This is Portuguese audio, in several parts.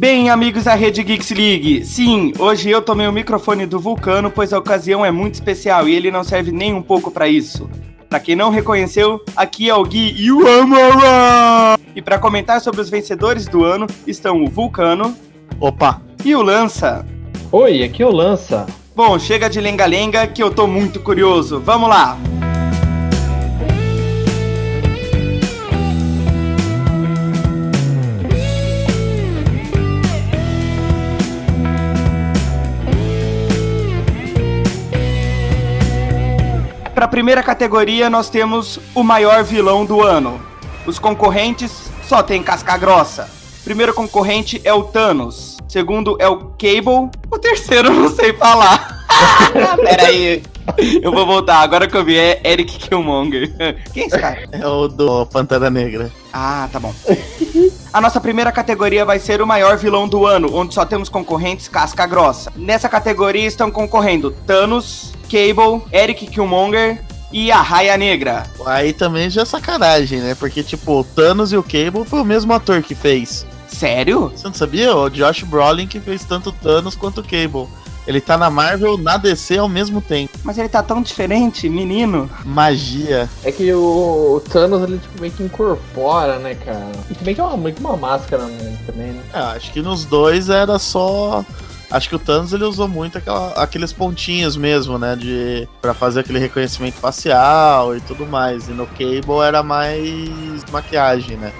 Bem, amigos da Rede Geeks League, sim, hoje eu tomei o microfone do Vulcano, pois a ocasião é muito especial e ele não serve nem um pouco para isso. Para quem não reconheceu, aqui é o Gui e o! E para comentar sobre os vencedores do ano estão o Vulcano. Opa! E o Lança. Oi, aqui é o Lança. Bom, chega de lenga-lenga que eu tô muito curioso. Vamos lá! Para a primeira categoria, nós temos o maior vilão do ano. Os concorrentes só tem casca grossa. Primeiro concorrente é o Thanos. Segundo é o Cable. O terceiro não sei falar. Pera aí. Eu vou voltar. Agora que eu vi é Eric Killmonger. Quem é esse cara? É o do Pantera Negra. Ah, tá bom. A nossa primeira categoria vai ser o maior vilão do ano, onde só temos concorrentes casca grossa. Nessa categoria estão concorrendo Thanos, Cable, Eric Killmonger e a Raia Negra. Aí também já é sacanagem, né? Porque, tipo, o Thanos e o Cable foi o mesmo ator que fez. Sério? Você não sabia? O Josh Brolin que fez tanto Thanos quanto o Cable. Ele tá na Marvel, na DC ao mesmo tempo. Mas ele tá tão diferente, menino. Magia. É que o, o Thanos ele tipo, meio que incorpora, né, cara? E também que é uma, meio que uma máscara né, também, né? É, acho que nos dois era só Acho que o Thanos ele usou muito aquela, aqueles pontinhos mesmo, né? De para fazer aquele reconhecimento facial e tudo mais. E no Cable era mais maquiagem, né?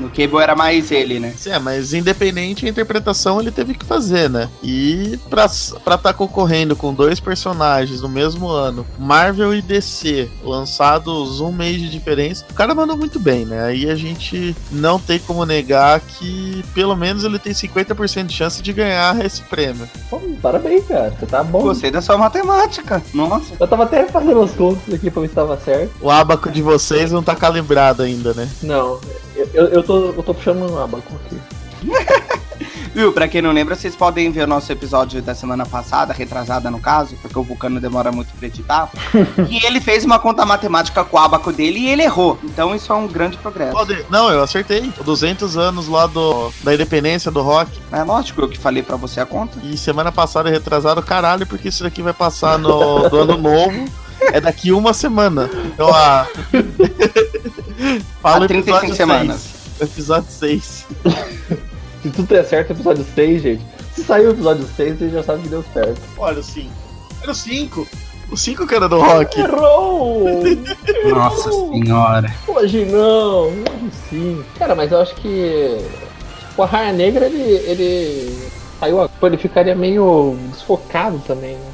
No Cable era mais ele, né? Sim, é, mas independente a interpretação ele teve que fazer, né? E pra estar tá concorrendo com dois personagens no mesmo ano, Marvel e DC, lançados um mês de diferença, o cara mandou muito bem, né? Aí a gente não tem como negar que pelo menos ele tem 50% de chance de ganhar esse prêmio. Pô, parabéns, cara. Você tá bom. Gostei da sua matemática. Nossa. Eu tava até fazendo as contas aqui pra ver se tava certo. O abaco de vocês não tá calibrado ainda, né? Não. Eu, eu, tô, eu tô puxando um abaco aqui. Viu, pra quem não lembra, vocês podem ver o nosso episódio da semana passada, retrasada no caso, porque o Vulcano demora muito pra editar. e ele fez uma conta matemática com o abaco dele e ele errou. Então isso é um grande progresso. Pode... Não, eu acertei. 200 anos lá do, da independência do rock. É lógico, eu que falei pra você a conta. E semana passada retrasado, caralho, porque isso daqui vai passar no do ano novo. É daqui uma semana. Então a. Fala 35 semanas. 6. Episódio 6. Se tudo der certo, episódio 6, gente. Se sair o episódio 6, você já sabe que deu certo. Olha o 5. Era o 5. O 5 que era do rock. Errou! Nossa senhora. Hoje não, hoje sim. Cara, mas eu acho que. Tipo, a Raia Negra, ele. ele saiu. Ele ficaria meio desfocado também, né?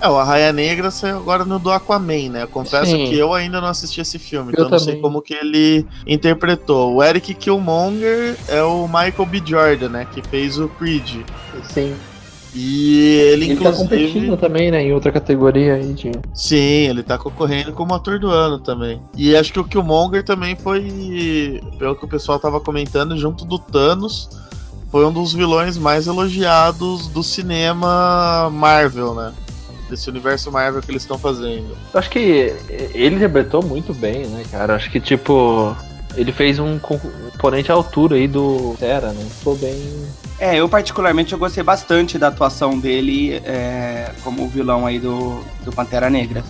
É, o Arraia Negra saiu agora no do Aquaman, né? Eu confesso Sim. que eu ainda não assisti esse filme, então eu não também. sei como que ele interpretou. O Eric Killmonger é o Michael B. Jordan, né? Que fez o Creed. Sim. E ele, ele tá inclusive... tá competindo também, né? Em outra categoria aí de. Sim, ele tá concorrendo como ator do ano também. E acho que o Killmonger também foi, pelo que o pessoal tava comentando, junto do Thanos, foi um dos vilões mais elogiados do cinema Marvel, né? Desse universo Marvel que eles estão fazendo. Eu acho que ele interpretou muito bem, né, cara? Acho que, tipo, ele fez um componente à altura aí do Terra, né? Ficou bem. É, eu particularmente eu gostei bastante da atuação dele é, como vilão aí do, do Pantera Negra.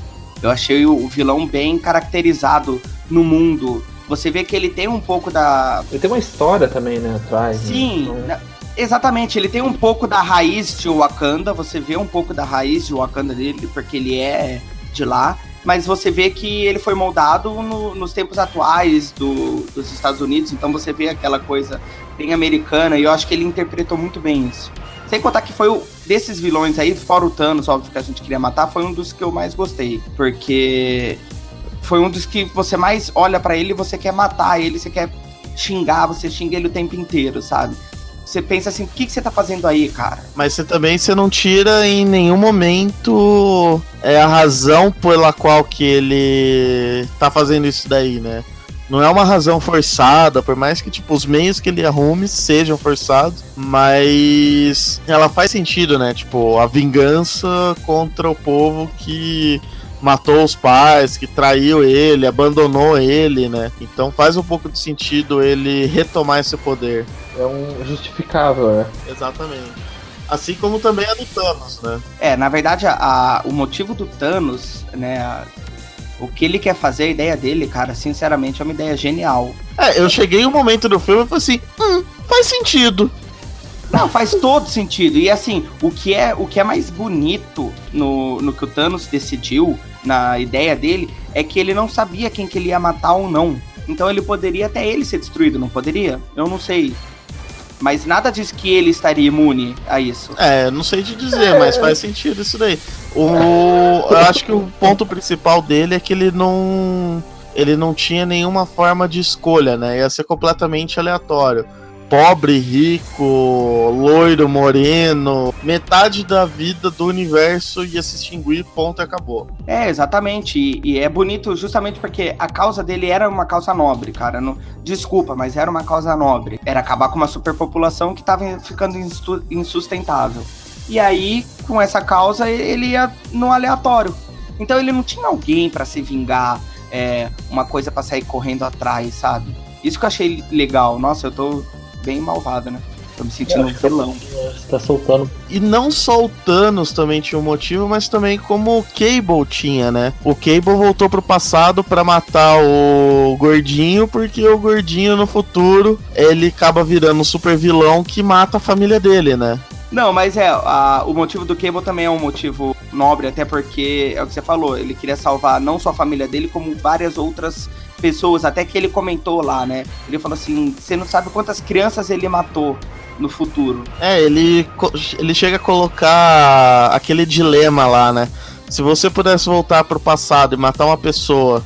Eu achei o vilão bem caracterizado no mundo. Você vê que ele tem um pouco da. Ele tem uma história também, né, atrás. Né? Sim, né? Exatamente, ele tem um pouco da raiz de Wakanda, você vê um pouco da raiz de Wakanda dele, porque ele é de lá, mas você vê que ele foi moldado no, nos tempos atuais do, dos Estados Unidos, então você vê aquela coisa bem americana, e eu acho que ele interpretou muito bem isso. Sem contar que foi o, desses vilões aí, fora o Thanos, óbvio que a gente queria matar, foi um dos que eu mais gostei, porque foi um dos que você mais olha para ele e você quer matar ele, você quer xingar, você xinga ele o tempo inteiro, sabe? Você pensa assim, o que, você tá fazendo aí, cara? Mas você também você não tira em nenhum momento é, a razão pela qual que ele tá fazendo isso daí, né? Não é uma razão forçada, por mais que tipo os meios que ele arrume sejam forçados, mas ela faz sentido, né? Tipo, a vingança contra o povo que matou os pais, que traiu ele, abandonou ele, né? Então faz um pouco de sentido ele retomar esse poder. É um justificável, né? Exatamente. Assim como também a do Thanos, né? É, na verdade, a, a- o motivo do Thanos, né? a- o que ele quer fazer, a ideia dele, cara, sinceramente, é uma ideia genial. É, eu cheguei um momento do filme e falei assim, hum, faz sentido. Não, faz todo sentido. E assim, o que é, o que é mais bonito no, no que o Thanos decidiu, na ideia dele, é que ele não sabia quem que ele ia matar ou não. Então ele poderia até ele ser destruído, não poderia? Eu não sei. Mas nada diz que ele estaria imune a isso. É, não sei te dizer, mas faz sentido isso daí. O, eu acho que o ponto principal dele é que ele não. Ele não tinha nenhuma forma de escolha, né? Ia ser completamente aleatório. Pobre, rico, loiro, moreno. Metade da vida do universo ia se extinguir, ponto e acabou. É, exatamente. E, e é bonito justamente porque a causa dele era uma causa nobre, cara. Não- desculpa, mas era uma causa nobre. Era acabar com uma superpopulação que tava ficando insustentável. E aí, com essa causa, ele ia no aleatório. Então ele não tinha alguém pra se vingar, é, uma coisa pra sair correndo atrás, sabe? Isso que eu achei legal. Nossa, eu tô bem malvado, né? Tô me sentindo um vilão. Você tá soltando. E não só o Thanos também tinha um motivo, mas também como o Cable tinha, né? O Cable voltou pro passado pra matar o Gordinho, porque o Gordinho no futuro ele acaba virando um super vilão que mata a família dele, né? Não, mas é, a- o motivo do Cable também é um motivo nobre, até porque é o que você falou, ele queria salvar não só a família dele, como várias outras pessoas, até que ele comentou lá, né? Ele falou assim: você não sabe quantas crianças ele matou no futuro. É, ele, ele chega a colocar aquele dilema lá, né? Se você pudesse voltar pro passado e matar uma pessoa,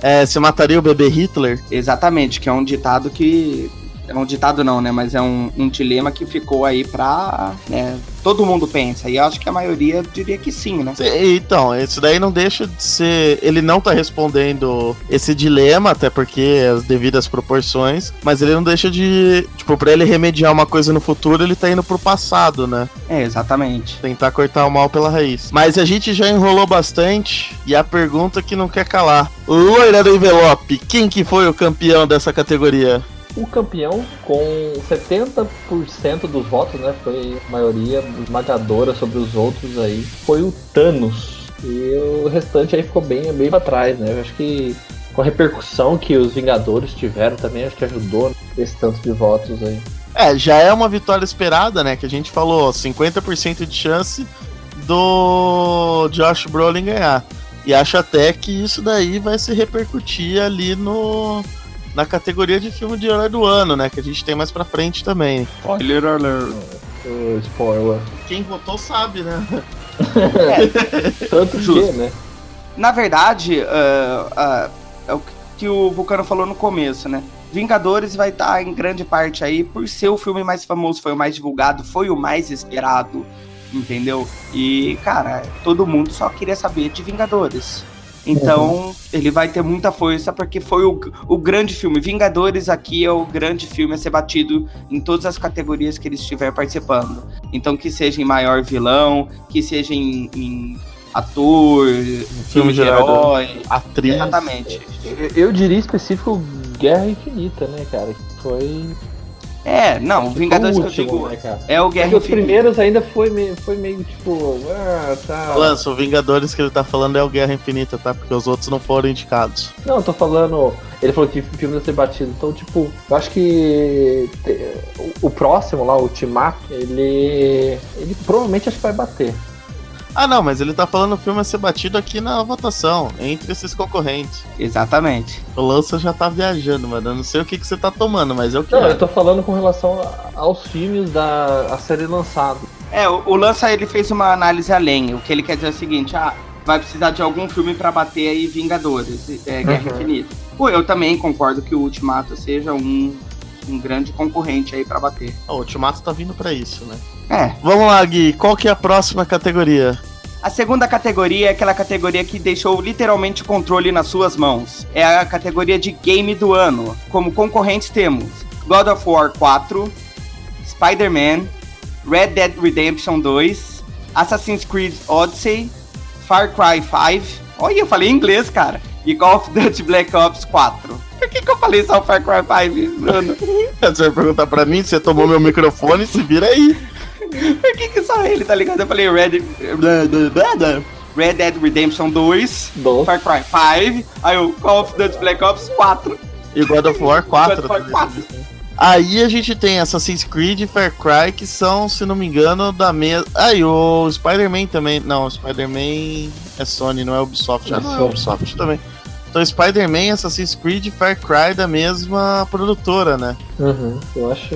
é, você mataria o bebê Hitler? Exatamente, que é um ditado que. É um ditado não, né? Mas é um, um dilema que ficou aí pra. Né, todo mundo pensa. E eu acho que a maioria diria que sim, né? Então, isso daí não deixa de ser. Ele não tá respondendo esse dilema, até porque as devidas proporções, mas ele não deixa de. Tipo, pra ele remediar uma coisa no futuro, ele tá indo pro passado, né? É, exatamente. Tentar cortar o mal pela raiz. Mas a gente já enrolou bastante e a pergunta que não quer calar: Loira do envelope, quem que foi o campeão dessa categoria? O campeão, com 70% dos votos, né? Foi a maioria esmagadora sobre os outros aí. Foi o Thanos. E o restante aí ficou bem, bem pra trás, né? Eu acho que com a repercussão que os Vingadores tiveram também, acho que ajudou esse tanto de votos aí. É, já é uma vitória esperada, né? Que a gente falou, 50% de chance do Josh Brolin ganhar. E acho até que isso daí vai se repercutir ali no na categoria de filme de herói do ano, né? Que a gente tem mais pra frente também. Spoiler alert. O spoiler. Quem votou sabe, né? Tanto que, Justo. né? Na verdade, ah, ah, é o que o Vulcano falou no começo, né? Vingadores vai estar em grande parte aí por ser o filme mais famoso, foi o mais divulgado, foi o mais esperado, entendeu? E, cara, todo mundo só queria saber de Vingadores. Então, ele vai ter muita força porque foi o, o grande filme. Vingadores aqui é o grande filme a ser batido em todas as categorias que ele estiver participando. Então, que seja em maior vilão, que seja em, em ator, filme de herói. Atriz. Exatamente. Eu, eu diria específico Guerra Infinita, né, cara? Que foi. É, não, o Vingadores o que eu último, digo né, cara? é o Porque Guerra os Infinita. primeiros ainda foi meio, foi meio tipo. Ah, tá. Lança, o Vingadores que ele tá falando é o Guerra Infinita, tá? Porque os outros não foram indicados. Não, eu tô falando. Ele falou que o filme ia ser batido. Então, tipo, eu acho que o próximo lá, o Ultimato, ele. Ele provavelmente acho que vai bater. Ah, não, mas ele tá falando o filme a ser batido aqui na votação, entre esses concorrentes. Exatamente. O Lança já tá viajando, mano. Eu não sei o que, que você tá tomando, mas eu Não, eu quero. tô falando com relação aos filmes da a serem lançados. É, o, o Lança ele fez uma análise além. O que ele quer dizer é o seguinte: ah, vai precisar de algum filme pra bater aí Vingadores, é, Guerra Uhum. Infinita. Pô, eu também concordo que o Ultimato seja um, um grande concorrente aí pra bater. O Ultimato tá vindo pra isso, né? É. Vamos lá, Gui. Qual que é a próxima categoria? A segunda categoria é aquela categoria que deixou literalmente o controle nas suas mãos. É a categoria de game do ano. Como concorrentes temos God of War 4, Spider-Man, Red Dead Redemption 2, Assassin's Creed Odyssey, Far Cry 5. Olha, eu falei inglês, cara. E Call of Duty Black Ops 4. Por que, que eu falei só Far Cry 5, Bruno? Você vai perguntar pra mim, você tomou meu microfone, se vira aí. Por que, que só ele, tá ligado? Eu falei Red. Red Dead Redemption 2, Dois. Far Cry 5, aí o Call of Duty Black Ops 4. E God of War 4. God of War 4. Aí a gente tem Assassin's Creed e Far Cry, que são, se não me engano, da mesma. Ah, e o Spider-Man também. Não, o Spider-Man é Sony, não é Ubisoft. É Ah, não é Sony. Ubisoft também. Então Spider-Man, Assassin's Creed e Far Cry da mesma produtora, né? Uhum. Eu acho.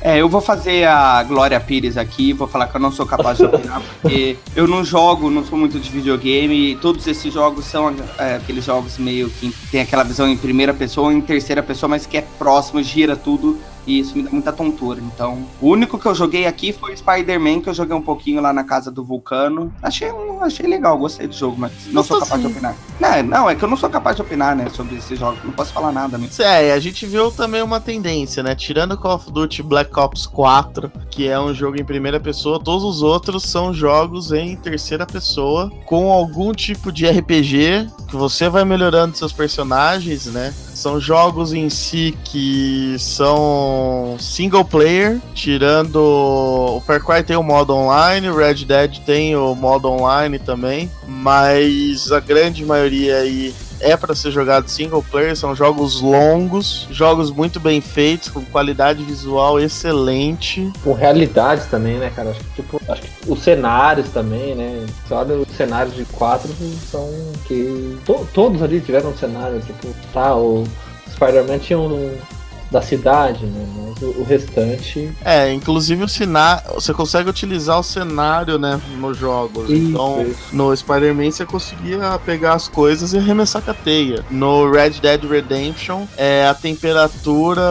É, eu vou fazer a Glória Pires aqui, vou falar que eu não sou capaz de opinar, porque eu não jogo, não sou muito de videogame, e todos esses jogos são é, aqueles jogos meio que tem aquela visão em primeira pessoa ou em terceira pessoa, mas que é próximo, gira tudo, e isso me dá muita tontura. Então, o único que eu joguei aqui foi Spider-Man, que eu joguei um pouquinho lá na casa do Vulcano. Achei, um- achei legal, gostei do jogo, mas não sou capaz de opinar. Não, não, é que eu não sou capaz de opinar, né, sobre esses jogos, não posso falar nada mesmo. É, a gente viu também uma tendência, né? Tirando Call of Duty Black Ops 4, que é um jogo em primeira pessoa, todos os outros são jogos em terceira pessoa, com algum tipo de RPG, que você vai melhorando seus personagens, né? São jogos em si que são single player, tirando o Far Cry tem o modo online, o Red Dead tem o modo online também, mas a grande maioria aí é para ser jogado single player, são jogos longos, jogos muito bem feitos, com qualidade visual excelente. Com realidade também, né, cara? Acho que, tipo, acho que os cenários também, né? Olha os cenários de quatro são que. to- todos ali tiveram um cenário, tipo, tá, o Spider-Man tinha um da cidade, né? Mas o, o restante. É, inclusive o cenário, você consegue utilizar o cenário, né, nos jogos. então, Isso. no Spider-Man você conseguia pegar as coisas e arremessar com a teia. No Red Dead Redemption, é, a temperatura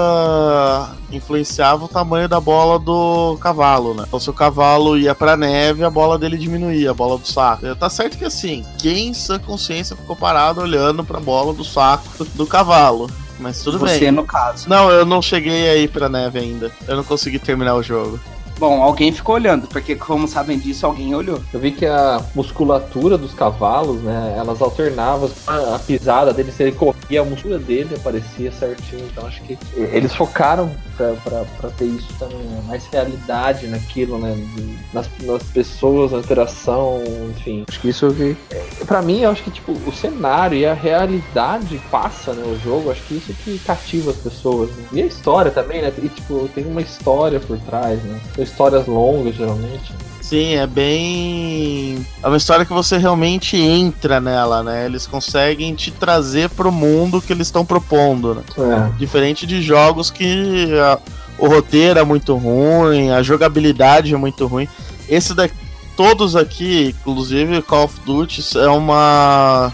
influenciava o tamanho da bola do cavalo, né? Então se o cavalo ia pra neve, a bola dele diminuía, a bola do saco. Tá certo que assim, quem em sã consciência ficou parado olhando pra bola do saco do cavalo? Mas tudo Você, bem. no caso. Não, eu não cheguei aí pra neve ainda. Eu não consegui terminar o jogo. Bom, alguém ficou olhando, porque como sabem disso, alguém olhou. Eu vi que a musculatura dos cavalos, né? Elas alternavam a, pisada dele, se ele corria, a musculatura dele aparecia certinho. Então acho que eles focaram pra, pra, pra ter isso também, né? mais realidade naquilo, né? de- Nas, nas pessoas, na interação, enfim. Acho que isso eu vi. É, Pra mim, eu acho que tipo, o cenário e a realidade passa, né? O jogo, acho que isso que cativa as pessoas. Né? E a história também, né? E tipo, tem uma história por trás, né? São histórias longas, geralmente. Sim, é bem. É uma história que você realmente entra nela, né? Eles conseguem te trazer pro mundo que eles estão propondo, né? É. Diferente de jogos que ah, o roteiro é muito ruim, a jogabilidade é muito ruim. Esse daqui, todos aqui, inclusive Call of Duty, é uma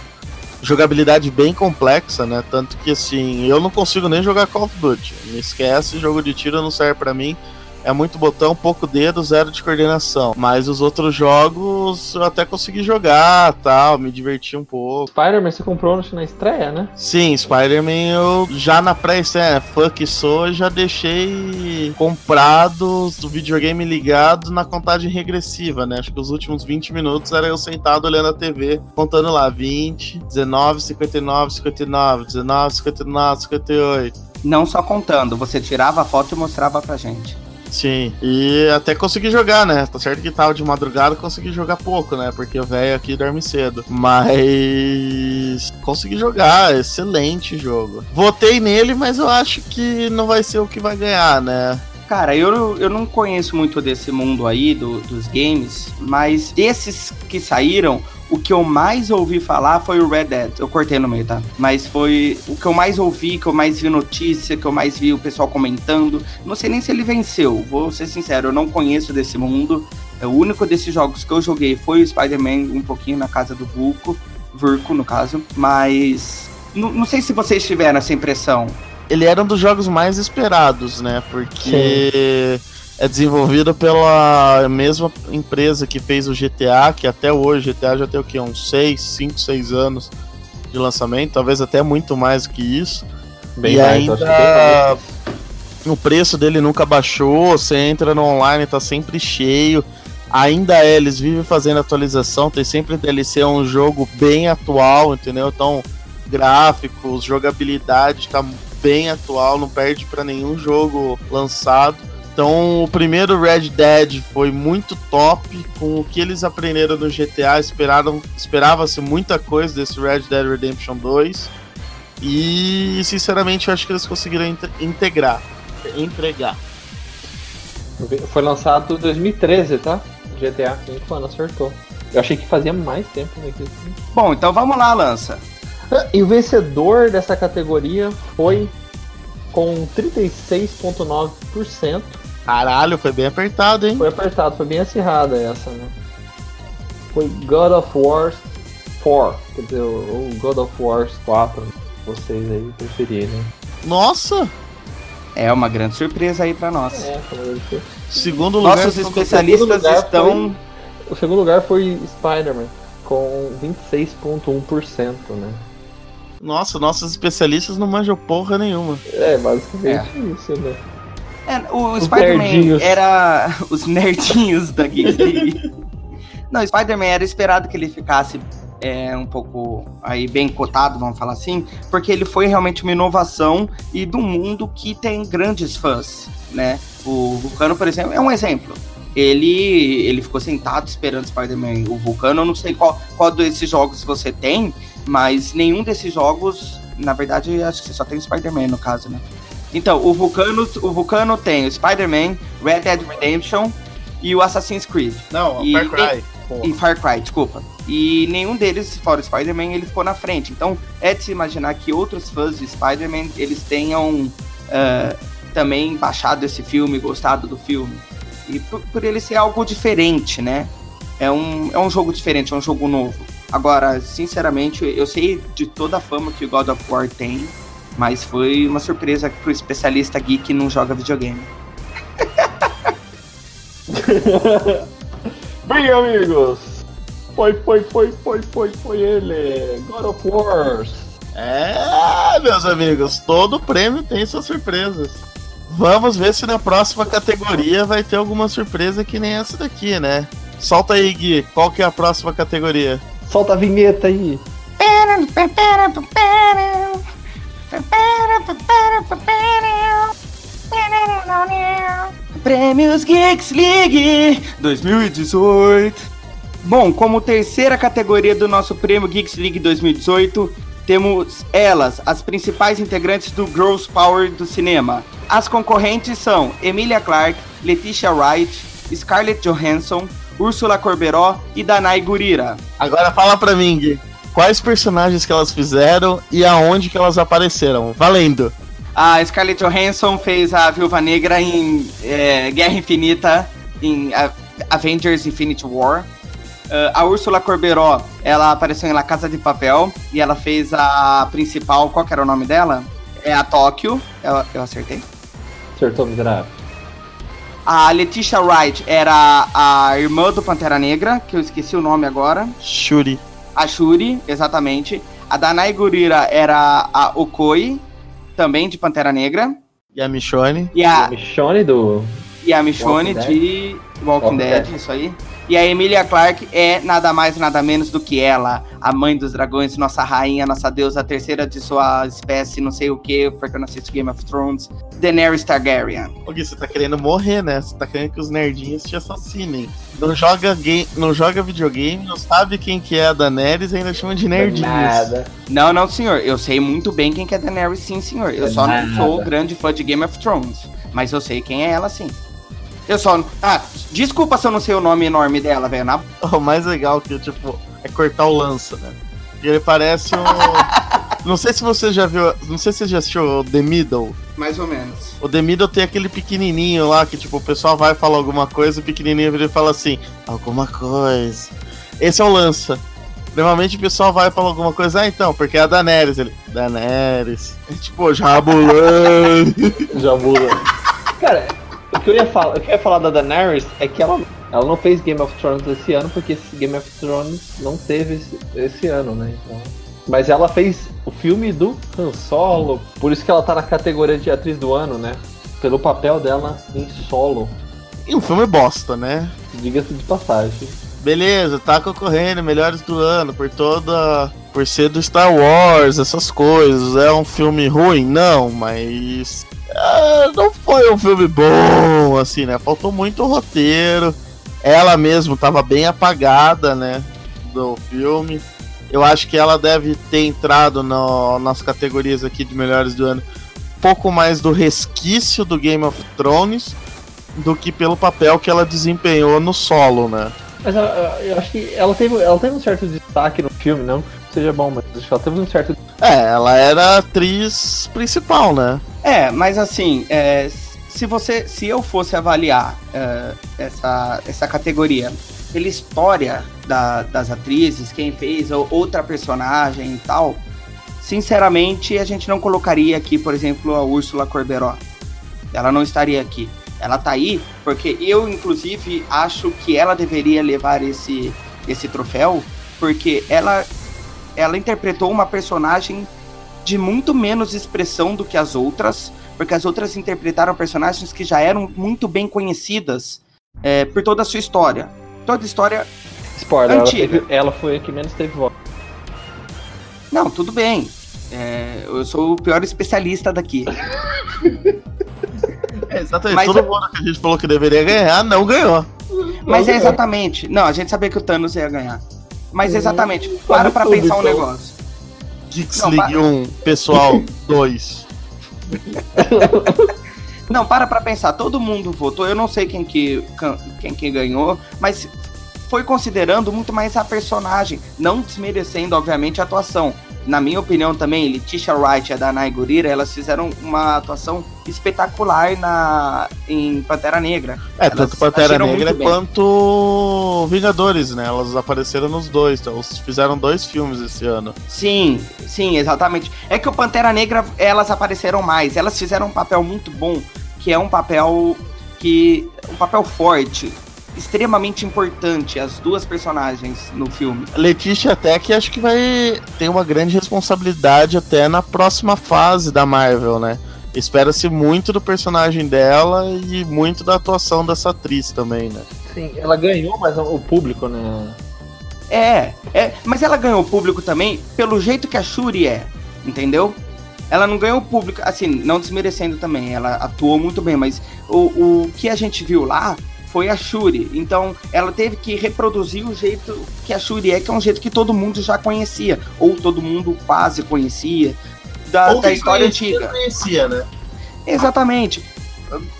jogabilidade bem complexa, né? Tanto que assim, eu não consigo nem jogar Call of Duty. Me esquece, jogo de tiro não serve pra mim. É muito botão, pouco dedo, zero de coordenação. Mas os outros jogos eu até consegui jogar, tal, me diverti um pouco. Spider-Man você comprou na estreia, né? Sim, Spider-Man eu já na pré-estreia, fã que sou, já deixei comprado o videogame ligado na contagem regressiva, né? Acho que os últimos 20 minutos era eu sentado olhando a TV, contando lá 20, 19, 59, 59, 19, 59, 58. Não só contando, você tirava a foto e mostrava pra gente. Sim, e até consegui jogar, né? Tá certo que tava de madrugada, consegui jogar pouco, né? Porque o velho aqui dorme cedo. Mas consegui jogar, excelente jogo. Votei nele, mas eu acho que não vai ser o que vai ganhar, né? Cara, eu, eu não conheço muito desse mundo aí, do- dos games, mas desses que saíram, o que eu mais ouvi falar foi o Red Dead. Eu cortei no meio, tá? Mas foi o que eu mais ouvi, que eu mais vi notícia, que eu mais vi o pessoal comentando. Não sei nem se ele venceu, vou ser sincero, eu não conheço desse mundo. É, O único desses jogos que eu joguei foi o Spider-Man, um pouquinho na casa do Vulco, Vurco no caso, mas. Não, não sei se vocês tiveram essa impressão. Ele era um dos jogos mais esperados, né? Porque é desenvolvido pela mesma empresa que fez o GTA, que até hoje o GTA já tem o quê? Uns 6, 5, 6 anos de lançamento, talvez até muito mais do que isso. Bem e mais, bem ainda mais. o preço dele nunca baixou, você entra no online, tá sempre cheio. ainda é, eles vivem fazendo atualização, tem sempre DLC, é um jogo bem atual, entendeu? Então, gráficos, jogabilidade tá bem atual, não perde para nenhum jogo lançado. Então, o primeiro Red Dead foi muito top. Com o que eles aprenderam no GTA, esperaram, esperava-se muita coisa desse Red Dead Redemption 2. E, sinceramente, eu acho que eles conseguiram integrar, entregar. Foi lançado em 2013, tá? GTA 5 anos, acertou. Eu achei que fazia mais tempo né, Bom, então vamos lá, Lança. E o vencedor dessa categoria foi com 36,9%. Caralho, foi bem apertado, hein? Foi apertado, foi bem acirrada essa, né? Foi God of War 4, quer dizer, o God of War 4, vocês aí preferirem. Né? Nossa! É uma grande surpresa aí para nós. É, segundo lugar, nossos especialistas lugar estão. Foi, o segundo lugar foi Spider-Man, com 26,1%, né? Nossa, nossos especialistas não manjam porra nenhuma. É, basicamente é. isso, né? É, o Spider-Man era os nerdinhos da Geeks League. não, Spider-Man era esperado que ele ficasse é, um pouco aí bem cotado, vamos falar assim, porque ele foi realmente uma inovação e do mundo que tem grandes fãs, né? O Vulcano, por exemplo, é um exemplo. Ele, ele ficou sentado esperando Spider-Man. O Vulcano, eu não sei qual, qual desses jogos você tem, mas nenhum desses jogos, na verdade, acho que você só tem Spider-Man no caso, né? Então, o Vulcano, o Vulcano tem o Spider-Man, Red Dead Redemption e o Assassin's Creed. Não, e, Far Cry. E, e Far Cry, desculpa. E nenhum deles, fora o Spider-Man, ele ficou na frente. Então, é de se imaginar que outros fãs de Spider-Man, eles tenham uh, também baixado esse filme, gostado do filme. E por, por, ele ser algo diferente, né? É um, é um jogo diferente, é um jogo novo. Agora, sinceramente, eu sei de toda a fama que o God of War tem, mas foi uma surpresa pro especialista geek que não joga videogame. Bem, amigos, foi, foi, foi, foi, foi, foi ele, God of War. É, meus amigos, todo prêmio tem suas surpresas. Vamos ver se na próxima categoria vai ter alguma surpresa que nem essa daqui, né? Solta aí, Gui, qual que é a próxima categoria? Solta a vinheta aí. Prêmios Geeks League 2018. Bom, como terceira categoria do nosso Prêmio Geeks League 2018, temos elas, as principais integrantes do Gross Power do cinema. As concorrentes são Emilia Clarke, Letitia Wright, Scarlett Johansson, Úrsula Corberó e Danai Gurira. Agora fala pra mim, Gui, quais personagens que elas fizeram e aonde que elas apareceram. Valendo! A Scarlett Johansson fez a Viúva Negra em é, Guerra Infinita, em Avengers Infinity War. Uh, a Úrsula Corberó, ela apareceu em La Casa de Papel e ela fez a principal, qual que era o nome dela? É a Tóquio, eu, eu acertei? Acertou, miserável. A Letitia Wright era a irmã do Pantera Negra, que eu esqueci o nome agora. Shuri. A Shuri, exatamente. A Danai Gurira era a Okoi, também de Pantera Negra. E a Michonne. E a, a Michonne do. E a Michonne Walking de Walking, Walking Dead, Dead, isso aí. E a Emilia Clarke é nada mais nada menos do que ela, a mãe dos dragões, nossa rainha, nossa deusa, a terceira de sua espécie, não sei o que, porque eu não assisto Game of Thrones, Daenerys Targaryen. Ô Gui, você tá querendo morrer, né? Você tá querendo que os nerdinhos te assassinem. Não joga, game, não joga videogame, não sabe quem que é a Daenerys e ainda chama de nerdinhos. Nada. Não, não, senhor. Eu sei muito bem quem que é a Daenerys, sim, senhor. Eu só não sou grande fã de Game of Thrones. Mas eu sei quem é ela, sim. Eu só. Ah, desculpa se eu não sei o nome enorme dela, velho. Na... O mais legal que, tipo, é cortar o lança, né? E ele parece um. não sei se você já viu. Não sei se você já assistiu o The Middle. Mais ou menos. O The Middle tem aquele pequenininho lá que, tipo, o pessoal vai falar alguma coisa, o pequenininho vira e fala assim: alguma coisa. Esse é o lança. Normalmente o pessoal vai falar alguma coisa, ah, então, porque é a Daenerys. Ele, Daenerys. É, tipo, Jabulani. Jabulani. Cara, que eu ia falar, o que eu ia falar da Daenerys é que ela, ela não fez Game of Thrones esse ano, porque Game of Thrones não teve esse, esse ano, né? Então, mas ela fez o filme do Han Solo, por isso que ela tá na categoria de atriz do ano, né? Pelo papel dela em solo. E um filme bosta, né? diga-se de passagem. Beleza, tá concorrendo melhores do ano por toda. Por ser do Star Wars, essas coisas. É um filme ruim? Não, mas. É, não foi um filme bom, assim, né? Faltou muito roteiro. Ela mesmo tava bem apagada, né? Do filme. Eu acho que ela deve ter entrado no, nas categorias aqui de melhores do ano pouco mais do resquício do Game of Thrones do que pelo papel que ela desempenhou no solo, né? Mas eu, eu acho que ela teve, ela teve um certo destaque no filme, não que seja bom, mas acho que ela teve um certo. É, ela era a atriz principal, né? É, mas assim, é, se você, se eu fosse avaliar é, essa, essa categoria pela história da, das atrizes, quem fez ou outra personagem e tal, sinceramente a gente não colocaria aqui, por exemplo, a Úrsula Corberó. Ela não estaria aqui. Ela tá aí porque eu, inclusive, acho que ela deveria levar esse, esse troféu, porque ela, ela interpretou uma personagem de muito menos expressão do que as outras, porque as outras interpretaram personagens que já eram muito bem conhecidas é, por toda a sua história. Toda a história. Spoiler, ela, teve, ela, foi a que menos teve voz. Não, tudo bem. É, eu sou o pior especialista daqui. É, exatamente. Mas Todo é... mundo que a gente falou que deveria ganhar, não ganhou. Mas é exatamente. Não, a gente sabia que o Thanos ia ganhar. Mas exatamente. Para pra pensar um então. negócio. Geeks não, League 1, pessoal 2. não, para pra pensar. Todo mundo votou. Eu não sei quem que, quem que ganhou, mas foi considerando muito mais a personagem, não desmerecendo, obviamente, a atuação na minha opinião também, Letitia Wright e a Danai Gurira, elas fizeram uma atuação espetacular na, em Pantera Negra. É, elas tanto Pantera Negra quanto Vingadores, né? Elas apareceram nos dois, então eles fizeram dois filmes esse ano. Sim, sim, exatamente. É que o Pantera Negra, elas apareceram mais, elas fizeram um papel muito bom, que é um papel que um papel forte, extremamente importante, as duas personagens no filme. Letícia até que acho que vai ter uma grande responsabilidade até na próxima fase da Marvel, né? Espera-se muito do personagem dela e muito da atuação dessa atriz também, né? Sim, ela ganhou, mas o público, né? É, é, mas ela ganhou o público também pelo jeito que a Shuri é, entendeu? Ela não ganhou o público, assim, não desmerecendo também, ela atuou muito bem, mas o, o que a gente viu lá foi a Shuri. Então ela teve que reproduzir o jeito que a Shuri é, que é um jeito que todo mundo já conhecia, ou todo mundo quase conhecia, da, da história conhecia, antiga. conhecia, né? Exatamente.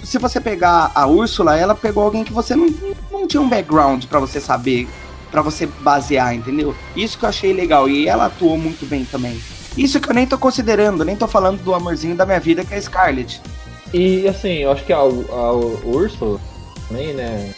Se você pegar a Úrsula, ela pegou alguém que você não, não tinha um background para você saber, para você basear, entendeu? Isso que eu achei legal. E ela atuou muito bem também. Isso que eu nem tô considerando, nem tô falando do amorzinho da minha vida, que é a Scarlett. E assim, eu acho que a, a Úrsula, também, né?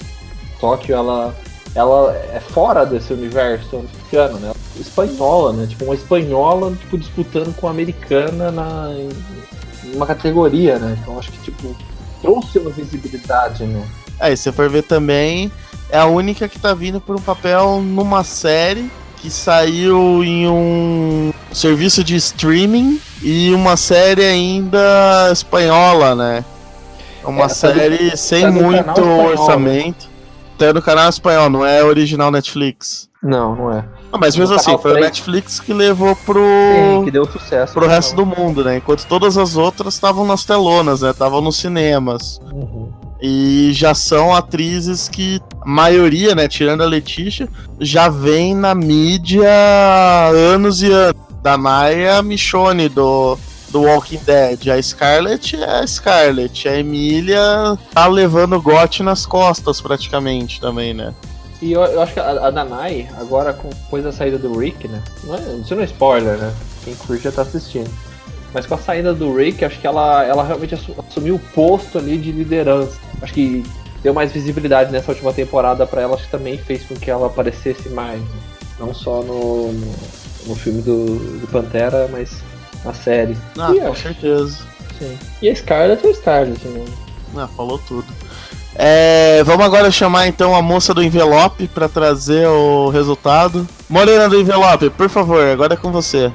Tóquio, ela, ela é fora desse universo americano, né? Espanhola, né? Tipo, uma espanhola tipo, disputando com a americana na, em uma categoria, né? Então acho que, tipo, trouxe uma visibilidade, né? É, e se for ver também, é a única que tá vindo por um papel numa série que saiu em um serviço de streaming e uma série ainda espanhola, né? Uma é, série tá sem tá muito orçamento. Tá no canal espanhol, não é original Netflix. Não, não é. Ah, mas mesmo assim, foi 3. o Netflix que levou pro. Sim, que deu sucesso. Pro resto do mundo, né? Enquanto todas as outras estavam nas telonas, né? Estavam nos cinemas. Uhum. E já são atrizes que, a maioria, né, tirando a Letícia, já vem na mídia há anos e anos. Da Maya Michone do do Walking Dead. A Scarlet é a Scarlet. A Emília tá levando o Got nas costas, praticamente, também, né? E eu, eu acho que a, a Danai, agora depois da saída do Rick, né? Não é, isso não é spoiler, né? Quem curte já tá assistindo. Mas com a saída do Rick, acho que ela, ela realmente assumiu o posto ali de liderança. Acho que deu mais visibilidade nessa última temporada para ela, acho que também fez com que ela aparecesse mais. Né? Não só no, no, no filme do, do Pantera, mas a série. Ah, e, com certeza. Sim. E a Scarlet é Scarlet, né? Ah, falou tudo. É, vamos agora chamar então a moça do envelope para trazer o resultado. Morena do envelope, por favor, agora é com você.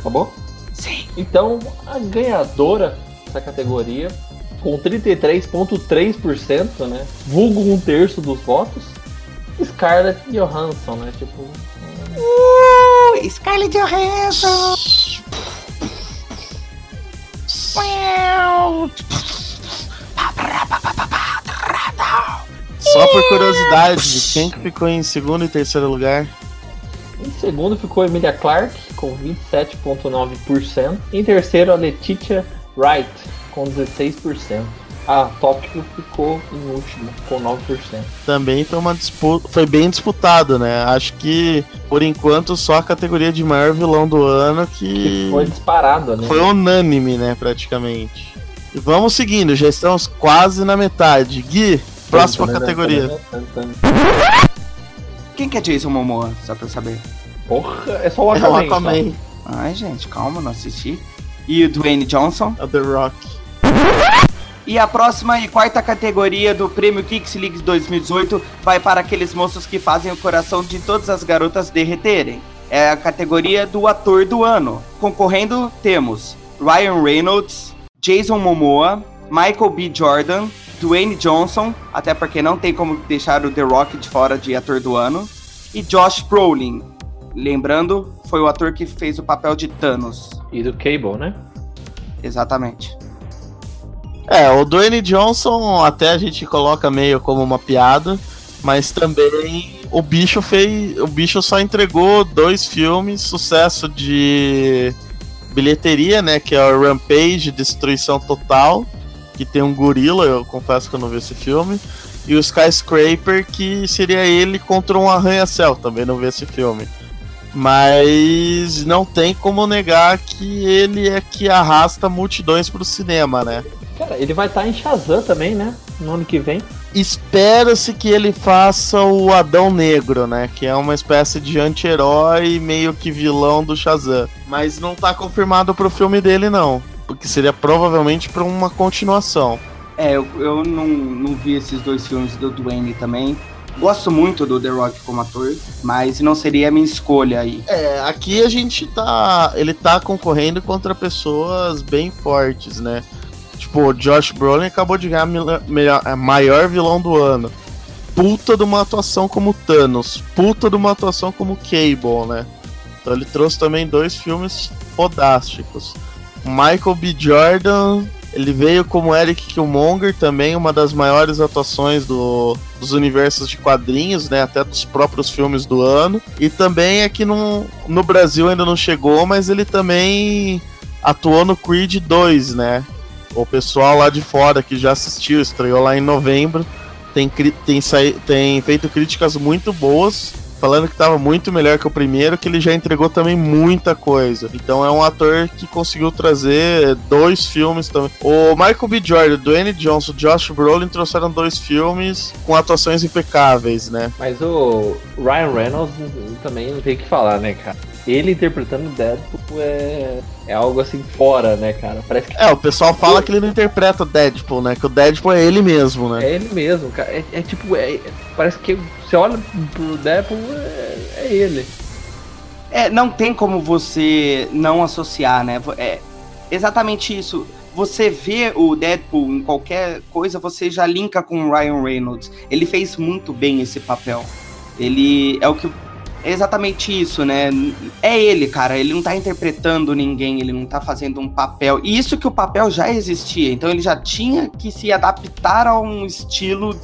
Acabou? Sim. Então, a ganhadora da categoria com 33,3%, né? Vulgo um terço dos votos, Scarlett Johansson, né? Tipo. Uh, Scarlett Johansson! Só por curiosidade, quem que ficou em segundo e terceiro lugar? Em segundo ficou Emilia Clarke, com 27,9%. Em terceiro, a Letitia Wright, com 16%. A Tóquio ficou em último, com 9%. Também foi uma disputa, foi bem disputado, né? Acho que por enquanto só a categoria de maior vilão do ano que, Que foi disparado, né? foi unânime, né, praticamente. E vamos seguindo, já estamos quase na metade. Gui, próxima categoria. Quem que é Jason Momoa, só pra eu saber? Porra, é só o É Aquaman. o Aquaman, Ai, gente, calma, não assisti. E o Dwayne Johnson. é The Rock. E a próxima e quarta categoria do Prêmio Kicks League 2018 vai para aqueles moços que fazem o coração de todas as garotas derreterem. É a categoria do ator do ano. Concorrendo temos Ryan Reynolds, Jason Momoa, Michael B. Jordan, Dwayne Johnson, até porque não tem como deixar o The Rock de fora de ator do ano, e Josh Brolin. Lembrando, foi o ator que fez o papel de Thanos. E do Cable, né? Exatamente. É, o Dwayne Johnson até a gente coloca meio como uma piada, mas também o bicho fez. O bicho só entregou dois filmes, sucesso de bilheteria, né? Que é o Rampage, Destruição Total, que tem um gorila, eu confesso que eu não vi esse filme. E o Skyscraper, que seria ele contra um arranha-céu, também não vi esse filme. Mas não tem como negar que ele é que arrasta multidões pro cinema, né? Cara, ele vai estar em Shazam também, né? No ano que vem. Espera-se que ele faça o Adão Negro, né? Que é uma espécie de anti-herói, meio que vilão do Shazam. Mas não tá confirmado pro filme dele, não. Porque seria provavelmente pra uma continuação. É, eu, eu não, não vi esses dois filmes do Dwayne também. Gosto muito do The Rock como ator, mas não seria a minha escolha aí. É, aqui a gente tá. Ele tá concorrendo contra pessoas bem fortes, né? Tipo, o Josh Brolin acabou de ganhar melhor- a maior vilão do ano. Puta de uma atuação como Thanos. Puta de uma atuação como Cable, né? Então ele trouxe também dois filmes fodásticos. Michael B. Jordan, ele veio como Eric Killmonger, também uma das maiores atuações do, dos universos de quadrinhos, né? Até dos próprios filmes do ano. E também aqui no, no Brasil ainda não chegou, mas ele também atuou no Creed 2, né? O pessoal lá de fora que já assistiu, estreou lá em novembro, tem, tem, tem feito críticas muito boas, falando que estava muito melhor que o primeiro, que ele já entregou também muita coisa. Então é um ator que conseguiu trazer dois filmes também. O Michael B. Jordan, Dwayne Johnson, Josh Brolin trouxeram dois filmes com atuações impecáveis, né? Mas o Ryan Reynolds também não tem o que falar, né, cara? Ele interpretando Deadpool é, é algo assim fora, né, cara? Parece que É, o pessoal fala que ele não interpreta o Deadpool, né? Que o Deadpool é ele mesmo, né? é ele mesmo, cara. É, é tipo, é- parece que você olha pro Deadpool, é, é ele. É, não tem como você não associar, né? É exatamente isso. Você vê o Deadpool em qualquer coisa, você já linka com o Ryan Reynolds. Ele fez muito bem esse papel. Ele é o que. É exatamente isso, né? É ele, cara. Ele não tá interpretando ninguém, ele não tá fazendo um papel. E isso que o papel já existia. Então ele já tinha que se adaptar a um estilo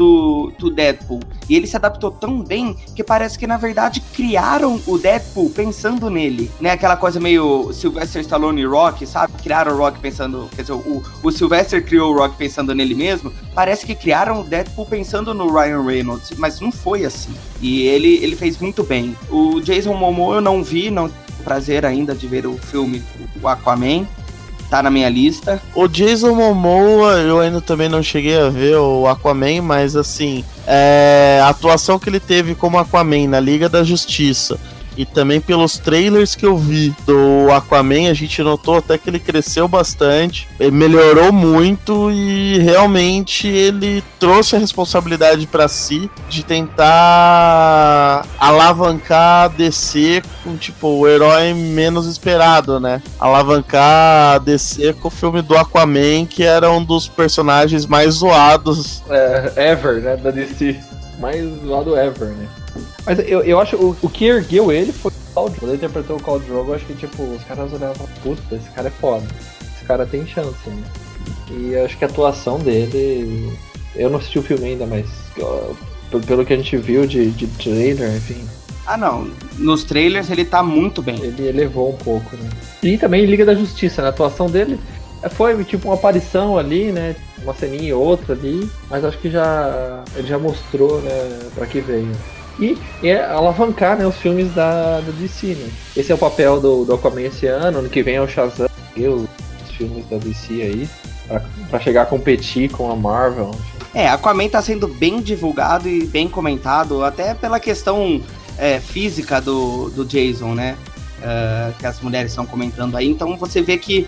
do, do Deadpool. E ele se adaptou tão bem que parece que, na verdade, criaram o Deadpool pensando nele. Né? Aquela coisa meio Sylvester Stallone e Rock, sabe? Criaram o Rock pensando. Quer dizer, o, o Sylvester criou o Rock pensando nele mesmo. Parece que criaram o Deadpool pensando no Ryan Reynolds. Mas não foi assim. E ele, ele fez muito bem. O Jason Momoa eu não vi, não prazer ainda de ver o filme o Aquaman. Tá na minha lista. O Jason Momoa, eu ainda também não cheguei a ver o Aquaman, mas assim, é, a atuação que ele teve como Aquaman na Liga da Justiça e também pelos trailers que eu vi do Aquaman, a gente notou até que ele cresceu bastante, melhorou muito e realmente ele trouxe a responsabilidade para si de tentar alavancar a DC com tipo o herói menos esperado, né? Alavancar a DC com o filme do Aquaman, que era um dos personagens mais zoados é, ever, né, da DC. Mais zoado ever, né? Mas eu, eu acho o, o que ergueu ele foi o Khal Quando ele interpretou o Khal Drogo, eu acho que tipo, os caras olhavam, puta, esse cara é foda. Esse cara tem chance, né? E eu acho que a atuação dele. Eu não assisti o filme ainda, mas pelo que a gente viu de, de trailer, enfim. Ah não, nos trailers ele tá muito bem. Ele elevou um pouco, né? E também Liga da Justiça, né? A atuação dele foi tipo uma aparição ali, né? Uma ceninha e outra ali, mas acho que já ele já mostrou, né, para que veio e alavancar né, os filmes da, da DC. Né? Esse é o papel do, do Aquaman esse ano, ano que vem é o Shazam e os filmes da DC aí, para chegar a competir com a Marvel. É, Aquaman tá sendo bem divulgado e bem comentado, até pela questão é, física do, do Jason, né? Uh, que as mulheres estão comentando aí. Então você vê que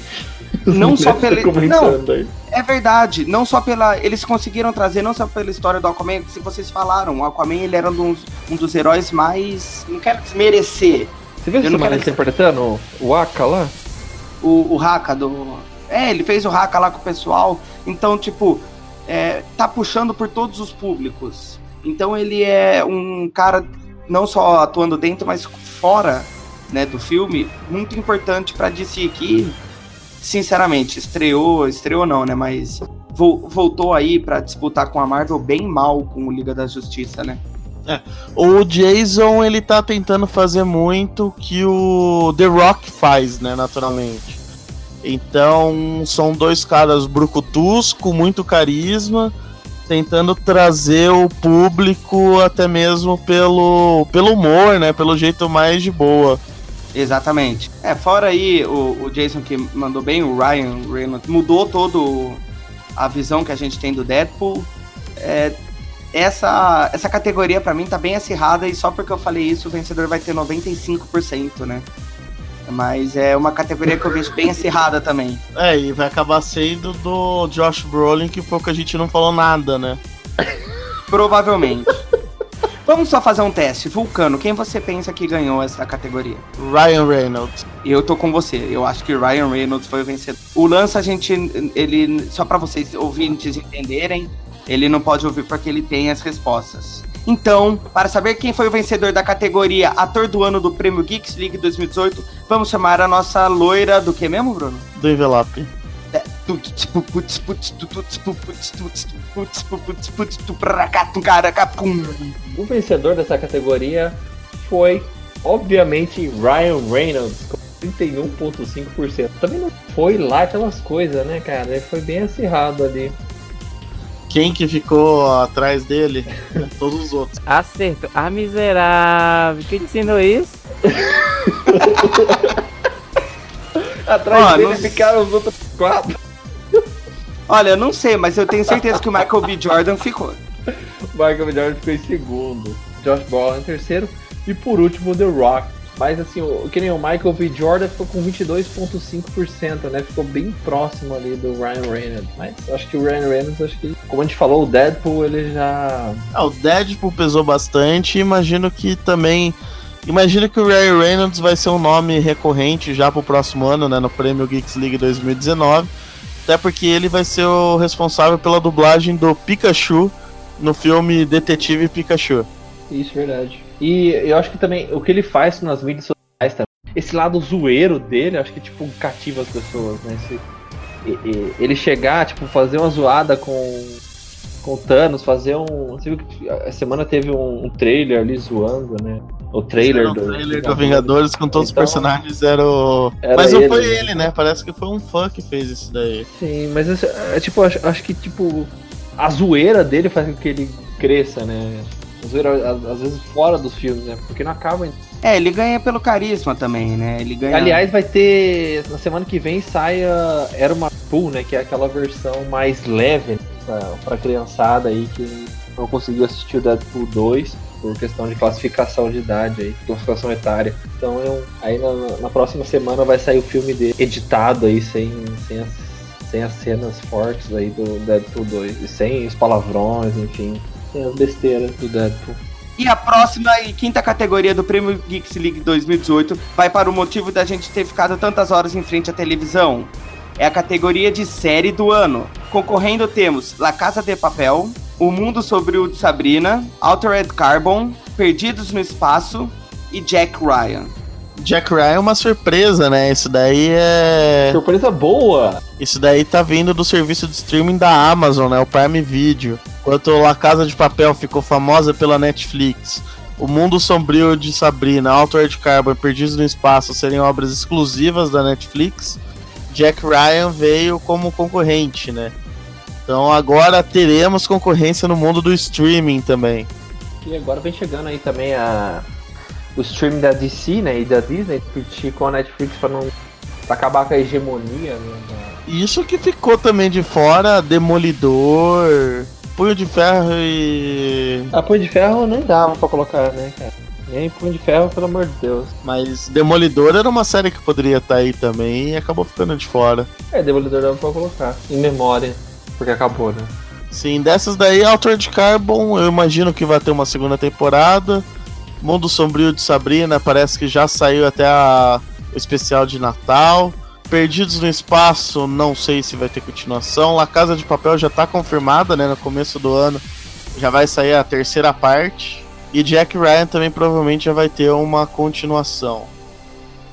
não só pela. Não, é verdade. Não só pela. Eles conseguiram trazer, não só pela história do Aquaman, se vocês falaram, o Aquaman ele era um dos, um dos heróis mais. Não quero desmerecer. Você viu o quero... interpretando o Aka lá? O, o Haka do. É, ele fez o Haka lá com o pessoal. Então, tipo, é, tá puxando por todos os públicos. Então ele é um cara não só atuando dentro, mas fora né, do filme, muito importante para DC que, sinceramente, estreou, estreou não, né, mas vo voltou aí para disputar com a Marvel bem mal com o Liga da Justiça, né? É. O Jason, ele tá tentando fazer muito que o The Rock faz, né, naturalmente. Então, são dois caras brucutus com muito carisma, tentando trazer o público até mesmo pelo, pelo humor, né, pelo jeito mais de boa. Exatamente. É, fora aí o, o Jason que mandou bem, o Ryan Reynolds, mudou todo a visão que a gente tem do Deadpool. É, essa, essa categoria para mim tá bem acirrada e só porque eu falei isso o vencedor vai ter 95%, né? Mas é uma categoria que eu vejo bem acirrada também. É, e vai acabar sendo do Josh Brolin, que foi que a gente não falou nada, né? Provavelmente. Vamos só fazer um teste. Vulcano, quem você pensa que ganhou essa categoria? Ryan Reynolds. Eu tô com você. Eu acho que Ryan Reynolds foi o vencedor. O lance a gente, ele, só para vocês ouvintes entenderem, ele não pode ouvir porque ele tem as respostas. Então, para saber quem foi o vencedor da categoria Ator do Ano do Prêmio Geeks League 2018, vamos chamar a nossa loira do que mesmo, Bruno? Do envelope. O vencedor dessa categoria foi, obviamente, Ryan Reynolds, com 31,5%. Também não foi lá aquelas coisas, né, cara? Ele foi bem acirrado ali. Quem que ficou atrás dele? Todos os outros. Acerto. Ah, miserável. Quem te ensinou isso? atrás dele ficaram os outros quatro. Olha, eu não sei, mas eu tenho certeza que o Michael B. Jordan ficou. O Michael B. Jordan ficou em segundo. Josh Brolin em terceiro. E por último, The Rock. Mas assim, o, que nem o Michael B. Jordan ficou com 22,5%, né? Ficou bem próximo ali do Ryan Reynolds. Mas acho que o Ryan Reynolds, acho que, como a gente falou, o Deadpool, ele já. Ah, o Deadpool pesou bastante. Imagino que também. Imagino que o Ryan Reynolds vai ser um nome recorrente já pro próximo ano, né? No Prêmio Geeks League 2019 até porque ele vai ser o responsável pela dublagem do Pikachu no filme Detetive Pikachu. Isso, verdade. E eu acho que também o que ele faz nas mídias sociais também, esse lado zoeiro dele, acho que tipo cativa as pessoas, né? Esse, ele chegar, tipo, fazer uma zoada com com o Thanos, fazer um. Você viu que a semana teve um, um trailer ali zoando, né? O trailer do. O trailer do Vingadores com todos então, os personagens era o. Era mas não ele, foi ele, né? Parece que foi um fã que fez isso daí. Sim, mas é, tipo, acho, acho que tipo. A zoeira dele faz com que ele cresça, né? A zoeira, às vezes fora dos filmes, né? Porque não acaba. É, ele ganha pelo carisma também, né? Ele ganha. Aliás, vai ter. Na semana que vem sai a Era uma Pool, né? Que é aquela versão mais leve né? pra, pra criançada aí que não conseguiu assistir o Deadpool 2 por questão de classificação de idade aí, classificação etária. Então eu, aí na, na próxima semana vai sair o filme dele editado aí, sem, sem, as, sem as cenas fortes aí do Deadpool 2. E sem os palavrões, enfim. Sem as besteiras do Deadpool. E a próxima e quinta categoria do Prêmio Geeks League 2018 vai para o motivo da gente ter ficado tantas horas em frente à televisão. É a categoria de série do ano. Concorrendo temos La Casa de Papel, O Mundo Sombrio de Sabrina, Altered Carbon, Perdidos no Espaço e Jack Ryan. Jack Ryan é uma surpresa, né? Isso daí é. Surpresa boa! Isso daí tá vindo do serviço de streaming da Amazon, né? O Prime Video. Enquanto La Casa de Papel ficou famosa pela Netflix. O Mundo Sombrio de Sabrina, Altered Carbon e Perdidos no Espaço serem obras exclusivas da Netflix. Jack Ryan veio como concorrente, né? Então agora teremos concorrência no mundo do streaming também. E agora vem chegando aí também a o streaming da DC, né, e da Disney, competir com a Netflix para não pra acabar com a hegemonia, né. Isso que ficou também de fora, Demolidor, Punho de Ferro e. A Punho de Ferro nem dava pra colocar, né, cara? Nem Punho de Ferro, pelo amor de Deus. Mas Demolidor era uma série que poderia estar aí também e acabou ficando de fora. É, Demolidor dava pra colocar. Em memória. Porque acabou, né? Sim, dessas daí, Altered Carbon, eu imagino que vai ter uma segunda temporada. Mundo Sombrio de Sabrina, parece que já saiu até a, o especial de Natal. Perdidos no Espaço, não sei se vai ter continuação. La Casa de Papel já tá confirmada, né? No começo do ano já vai sair a terceira parte. E Jack Ryan também provavelmente já vai ter uma continuação.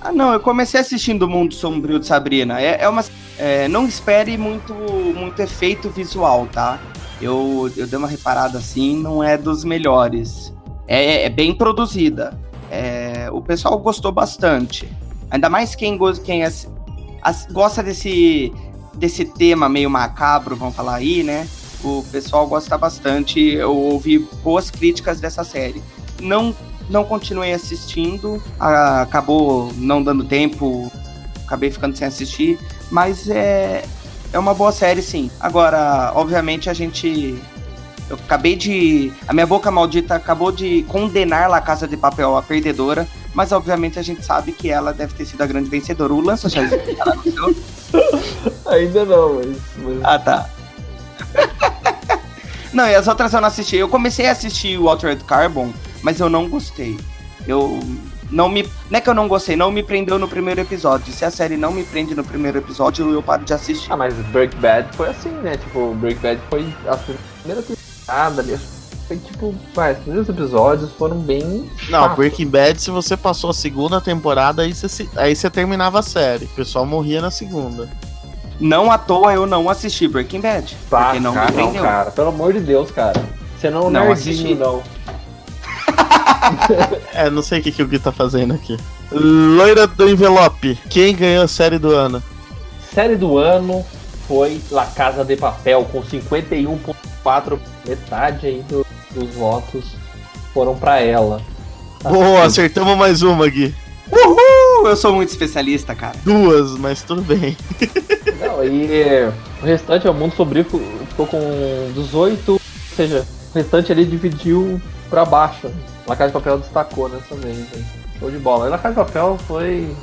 Ah, não, eu comecei assistindo o Mundo Sombrio de Sabrina. É, é uma. É, não espere muito, muito efeito visual, tá? Eu, eu dei uma reparada assim, não é dos melhores. É, é bem produzida. É, o pessoal gostou bastante. Ainda mais quem, quem as, as, gosta desse, desse tema meio macabro, vamos falar aí, né? O pessoal gosta bastante. Eu ouvi boas críticas dessa série. Não, não continuei assistindo, acabou não dando tempo, acabei ficando sem assistir, mas é, é uma boa série, sim. Agora, obviamente, a gente. Eu acabei de. A minha boca maldita acabou de condenar La Casa de Papel a perdedora, mas obviamente a gente sabe que ela deve ter sido a grande vencedora. O Lança já anunciou? Ainda não, mas. mas... Ah, tá. não, e as outras eu não assisti. Eu comecei a assistir o Altered Carbon, mas eu não gostei. Eu não me. Não é que eu não gostei, não me prendeu no primeiro episódio. Se a série não me prende no primeiro episódio, eu paro de assistir. Ah, mas Break Bad foi assim, né? Tipo, Break Bad foi a primeira temporada ali. Foi tipo, vai, os primeiros episódios foram bem. Não, chatos. Breaking Bad, se você passou a segunda temporada, aí você, aí você terminava a série. O pessoal morria na segunda. Não à toa eu não assisti Breaking Bad. Pá, porque não cara, me prendeu. cara, pelo amor de Deus, cara. Você não, Não não assisti. não. É, não sei o que, que o Gui tá fazendo aqui. Loira do envelope. Quem ganhou a série do ano? Série do ano foi La Casa de Papel, com 51,4%. Metade aí do- dos votos foram pra ela. Boa, acertamos mais uma, Gui. Uhul! Eu sou muito especialista, cara. Duas, mas tudo bem. Não, e o restante, o Mundo Sombrio ficou ficou com 18, ou seja, o restante ali dividiu pra baixo. La Casa de Papel destacou nessa vez, hein? Show de bola. E La Casa de Papel foi.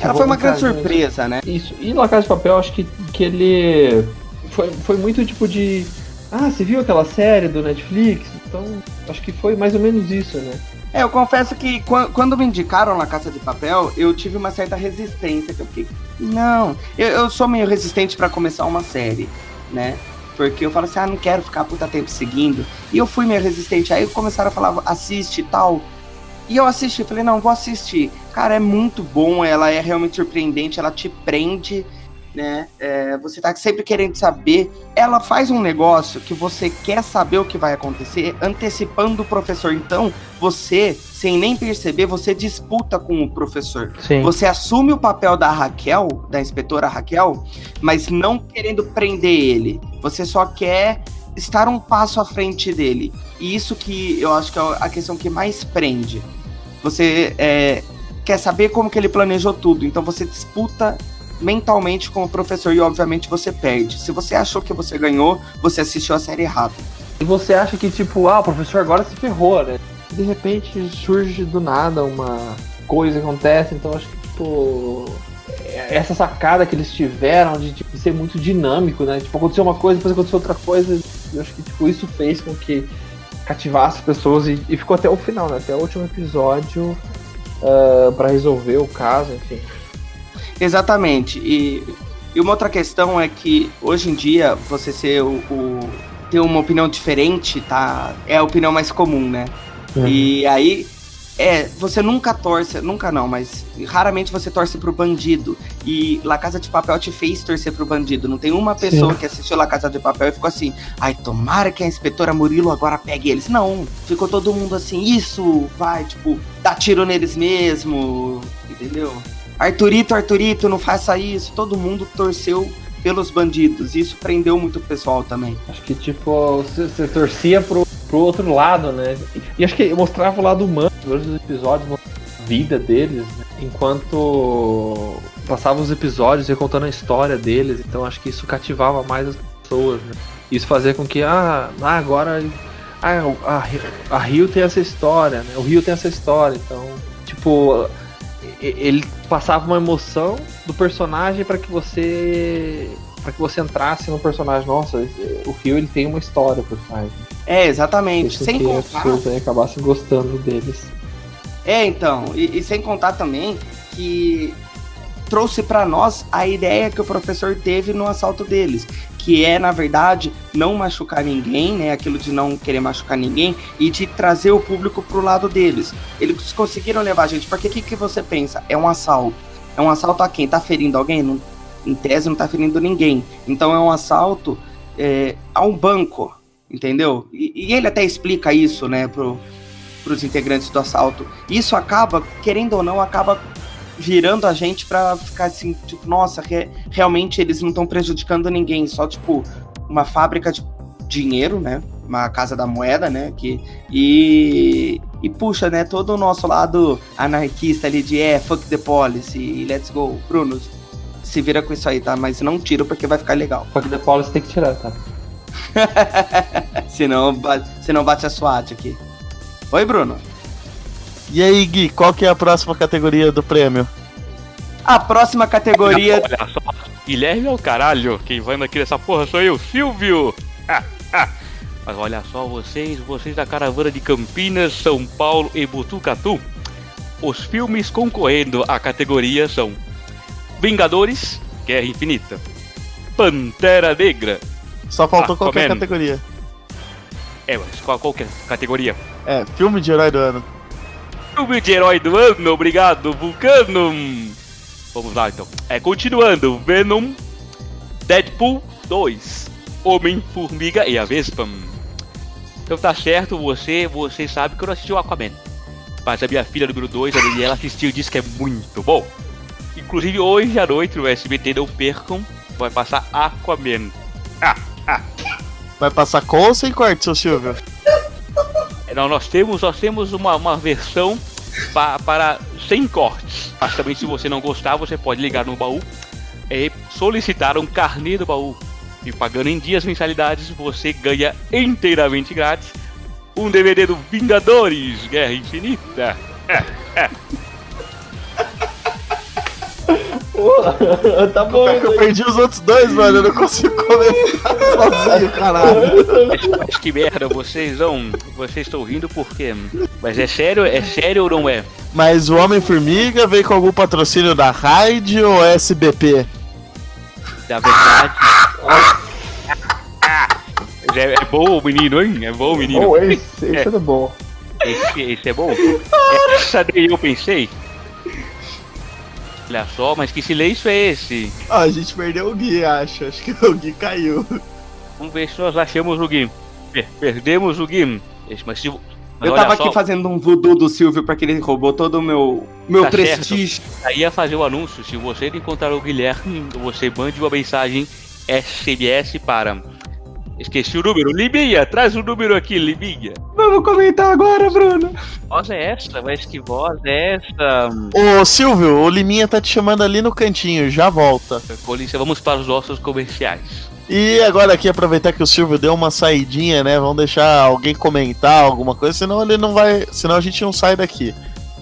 Ela foi uma grande surpresa, né? Isso. E La Casa de Papel, acho que, que ele foi, foi muito tipo de. Ah, você viu aquela série do Netflix? Então, acho que foi mais ou menos isso, né? É, eu confesso que quan- quando me indicaram na Caça de Papel, eu tive uma certa resistência. Que eu fiquei, não, eu, eu sou meio resistente pra começar uma série, né? Porque eu falo assim, ah, não quero ficar puta tempo seguindo. E eu fui meio resistente. Aí começaram a falar, assiste e tal. E eu assisti, falei, não, vou assistir. Cara, é muito bom, ela é realmente surpreendente, ela te prende, né? É, você tá sempre querendo saber. Ela faz um negócio que você quer saber o que vai acontecer, antecipando o professor. Então, você, sem nem perceber, você disputa com o professor. Sim. Você assume o papel da Raquel, da inspetora Raquel, mas não querendo prender ele. Você só quer estar um passo à frente dele. E isso que eu acho que é a questão que mais prende. Você é, quer saber como que ele planejou tudo. Então você disputa mentalmente com o professor e obviamente você perde. Se você achou que você ganhou, você assistiu a série errada. E você acha que, tipo, ah, o professor agora se ferrou, né? De repente surge do nada uma coisa acontece, então acho que, tipo, essa sacada que eles tiveram de, tipo, ser muito dinâmico, né? Tipo, aconteceu uma coisa, depois aconteceu outra coisa, eu acho que, tipo, isso fez com que cativasse as pessoas e, e ficou até o final, né? Até o último episódio uh, para resolver o caso, enfim. Exatamente. E, e uma outra questão é que hoje em dia você ser o, o ter uma opinião diferente, tá? É a opinião mais comum, né? Uhum. E aí é, você nunca torce, nunca não, mas raramente você torce pro bandido. E La Casa de Papel te fez torcer pro bandido. Não tem uma pessoa Sim. que assistiu La Casa de Papel e ficou assim, ai, tomara que a inspetora Murilo agora pegue eles. Não, ficou todo mundo assim, isso, vai, tipo, dá tiro neles mesmo, entendeu? Arthurito, Arthurito, não faça isso. Todo mundo torceu pelos bandidos. Isso prendeu muito o pessoal também. Acho que, tipo, você torcia pro pro outro lado, né? E acho que mostrava o lado humano dos episódios, a vida deles, né? enquanto passava os episódios e contando a história deles, então acho que isso cativava mais as pessoas, né? Isso fazia com que, ah, ah agora ah, a, a Rio tem essa história, né? O Rio tem essa história, então, tipo, ele passava uma emoção do personagem para que você para que você entrasse no personagem. Nossa, o Rio ele tem uma história por trás. Né? É, exatamente. sem que contar... as pessoas acabassem gostando deles. É, então, e, e sem contar também que trouxe para nós a ideia que o professor teve no assalto deles, que é na verdade não machucar ninguém, né, aquilo de não querer machucar ninguém e de trazer o público pro lado deles. Eles conseguiram levar a gente, porque o que, que você pensa? É um assalto. É um assalto a quem? Tá ferindo alguém? Não, em tese não tá ferindo ninguém. Então é um assalto é, a um banco entendeu? E, e, ele até explica isso, né, pro, pros integrantes do assalto. Isso acaba, querendo ou não, acaba virando a gente para ficar assim, tipo, nossa, re, realmente eles não estão prejudicando ninguém, só tipo uma fábrica de dinheiro, né? Uma casa da moeda, né? Que, e, e puxa, né? Todo o nosso lado anarquista ali de é, fuck the policy let's go. Bruno, se vira com isso aí, tá? Mas não tira porque vai ficar legal. Fuck the policy tem que tirar, tá? senão, senão bate a SWAT aqui. Oi, Bruno. E aí, Gui, qual que é a próxima categoria do prêmio? A próxima categoria. Olha só, Guilherme é o caralho. Quem vai aqui nessa porra sou eu, Silvio. Mas olha só, vocês, vocês da caravana de Campinas, São Paulo e Botucatu. Os filmes concorrendo à categoria são Vingadores, Guerra Infinita, Pantera Negra, só faltou ah, qualquer categoria. É, mas qual, qual é categoria? É, filme de herói do ano. Filme de herói do ano, obrigado, Vulcano. Vamos lá então. É, continuando, Venom, Deadpool 2, Homem-Formiga e a Vespa. Então tá certo, você, você sabe que eu não assisti o Aquaman. Mas a minha filha número 2, a Daniela, assistiu e disse que é muito bom. Inclusive hoje à noite no SBT, não percam, vai passar Aquaman. Vai passar com ou sem corte, seu Silvio? Não, nós temos, nós temos uma, uma versão pa, para sem cortes. Mas também se você não gostar, você pode ligar no baú e solicitar um carnê do baú. E pagando em dias mensalidades, você ganha inteiramente grátis um DVD do Vingadores Guerra Infinita. É, é. tá bom. É que eu perdi os outros dois, mano. Eu não consigo comentar sozinho, caralho. Mas, que merda, vocês não. Vocês estão rindo por quê? Mas é sério? É sério ou não é? Mas o Homem-Formiga veio com algum patrocínio da Raid ou SBP? Da verdade. É, é bom o menino, hein? É bom o menino. Oh, esse, esse é. é bom. Esse, esse é bom? Essa daí eu pensei. Olha só, mas que silêncio é esse? Ah, a gente perdeu o Gui, acho. Acho que o Gui caiu. Vamos ver se nós achamos o Gui. Perdemos o Gui. Mas se... Mas eu tava só. aqui fazendo um voodoo do Silvio porque ele roubou todo o meu, meu tá prestígio. Certo. Aí ia fazer o anúncio. Se você encontrar o Guilherme, você mande uma mensagem SMS para Esqueci o número. Liminha, traz o número aqui, Liminha. Vamos comentar agora, Bruno. voz é essa? Mas que voz é essa? Ô, Silvio, o Liminha tá te chamando ali no cantinho, já volta. Polícia, vamos para os nossos comerciais. E agora aqui aproveitar que o Silvio deu uma saidinha, né? Vamos deixar alguém comentar alguma coisa, senão ele não vai. Senão a gente não sai daqui.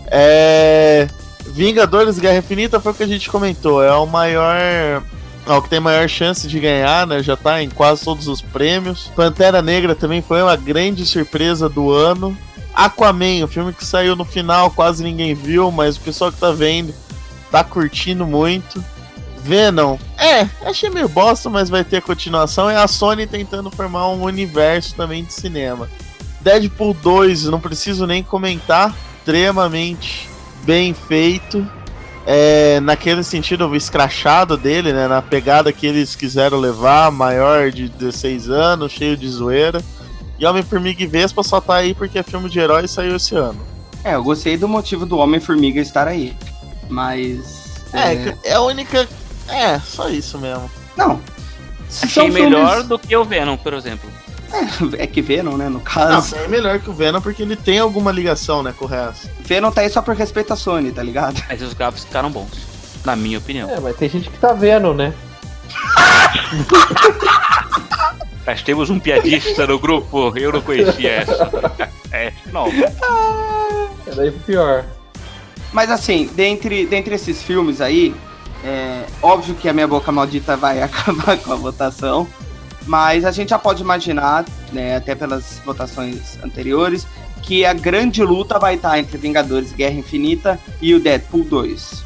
É. Vingadores Guerra Infinita foi o que a gente comentou. É o maior. É o que tem maior chance de ganhar, né? Já tá em quase todos os prêmios. Pantera Negra também foi uma grande surpresa do ano. Aquaman, o filme que saiu no final, quase ninguém viu, mas o pessoal que tá vendo tá curtindo muito. Venom, é, achei meio bosta, mas vai ter continuação. É a Sony tentando formar um universo também de cinema. Deadpool 2, não preciso nem comentar, extremamente bem feito. É, naquele sentido, o escrachado dele, né? Na pegada que eles quiseram levar, maior de 16 anos, cheio de zoeira. E Homem-Formiga e Vespa só tá aí porque é filme de herói e saiu esse ano. É, eu gostei do motivo do Homem-Formiga estar aí. Mas. É, é a única. É, só isso mesmo. Não. Achei São melhor filmes- do que o Venom, por exemplo. É, é que Venom, né? No Não, caso. é melhor que o Venom porque ele tem alguma ligação, né, com o resto. Venom tá aí só por respeito à Sony, tá ligado? Mas os gráficos ficaram bons. Na minha opinião. É, mas tem gente que tá vendo, né? Nós temos um piadista no grupo, eu não conhecia essa. É, não. É daí pro pior. Mas assim, dentre, dentre esses filmes aí, é óbvio que a minha boca maldita vai acabar com a votação. Mas a gente já pode imaginar, né, até pelas votações anteriores, que a grande luta vai estar entre Vingadores Guerra Infinita e o Deadpool 2.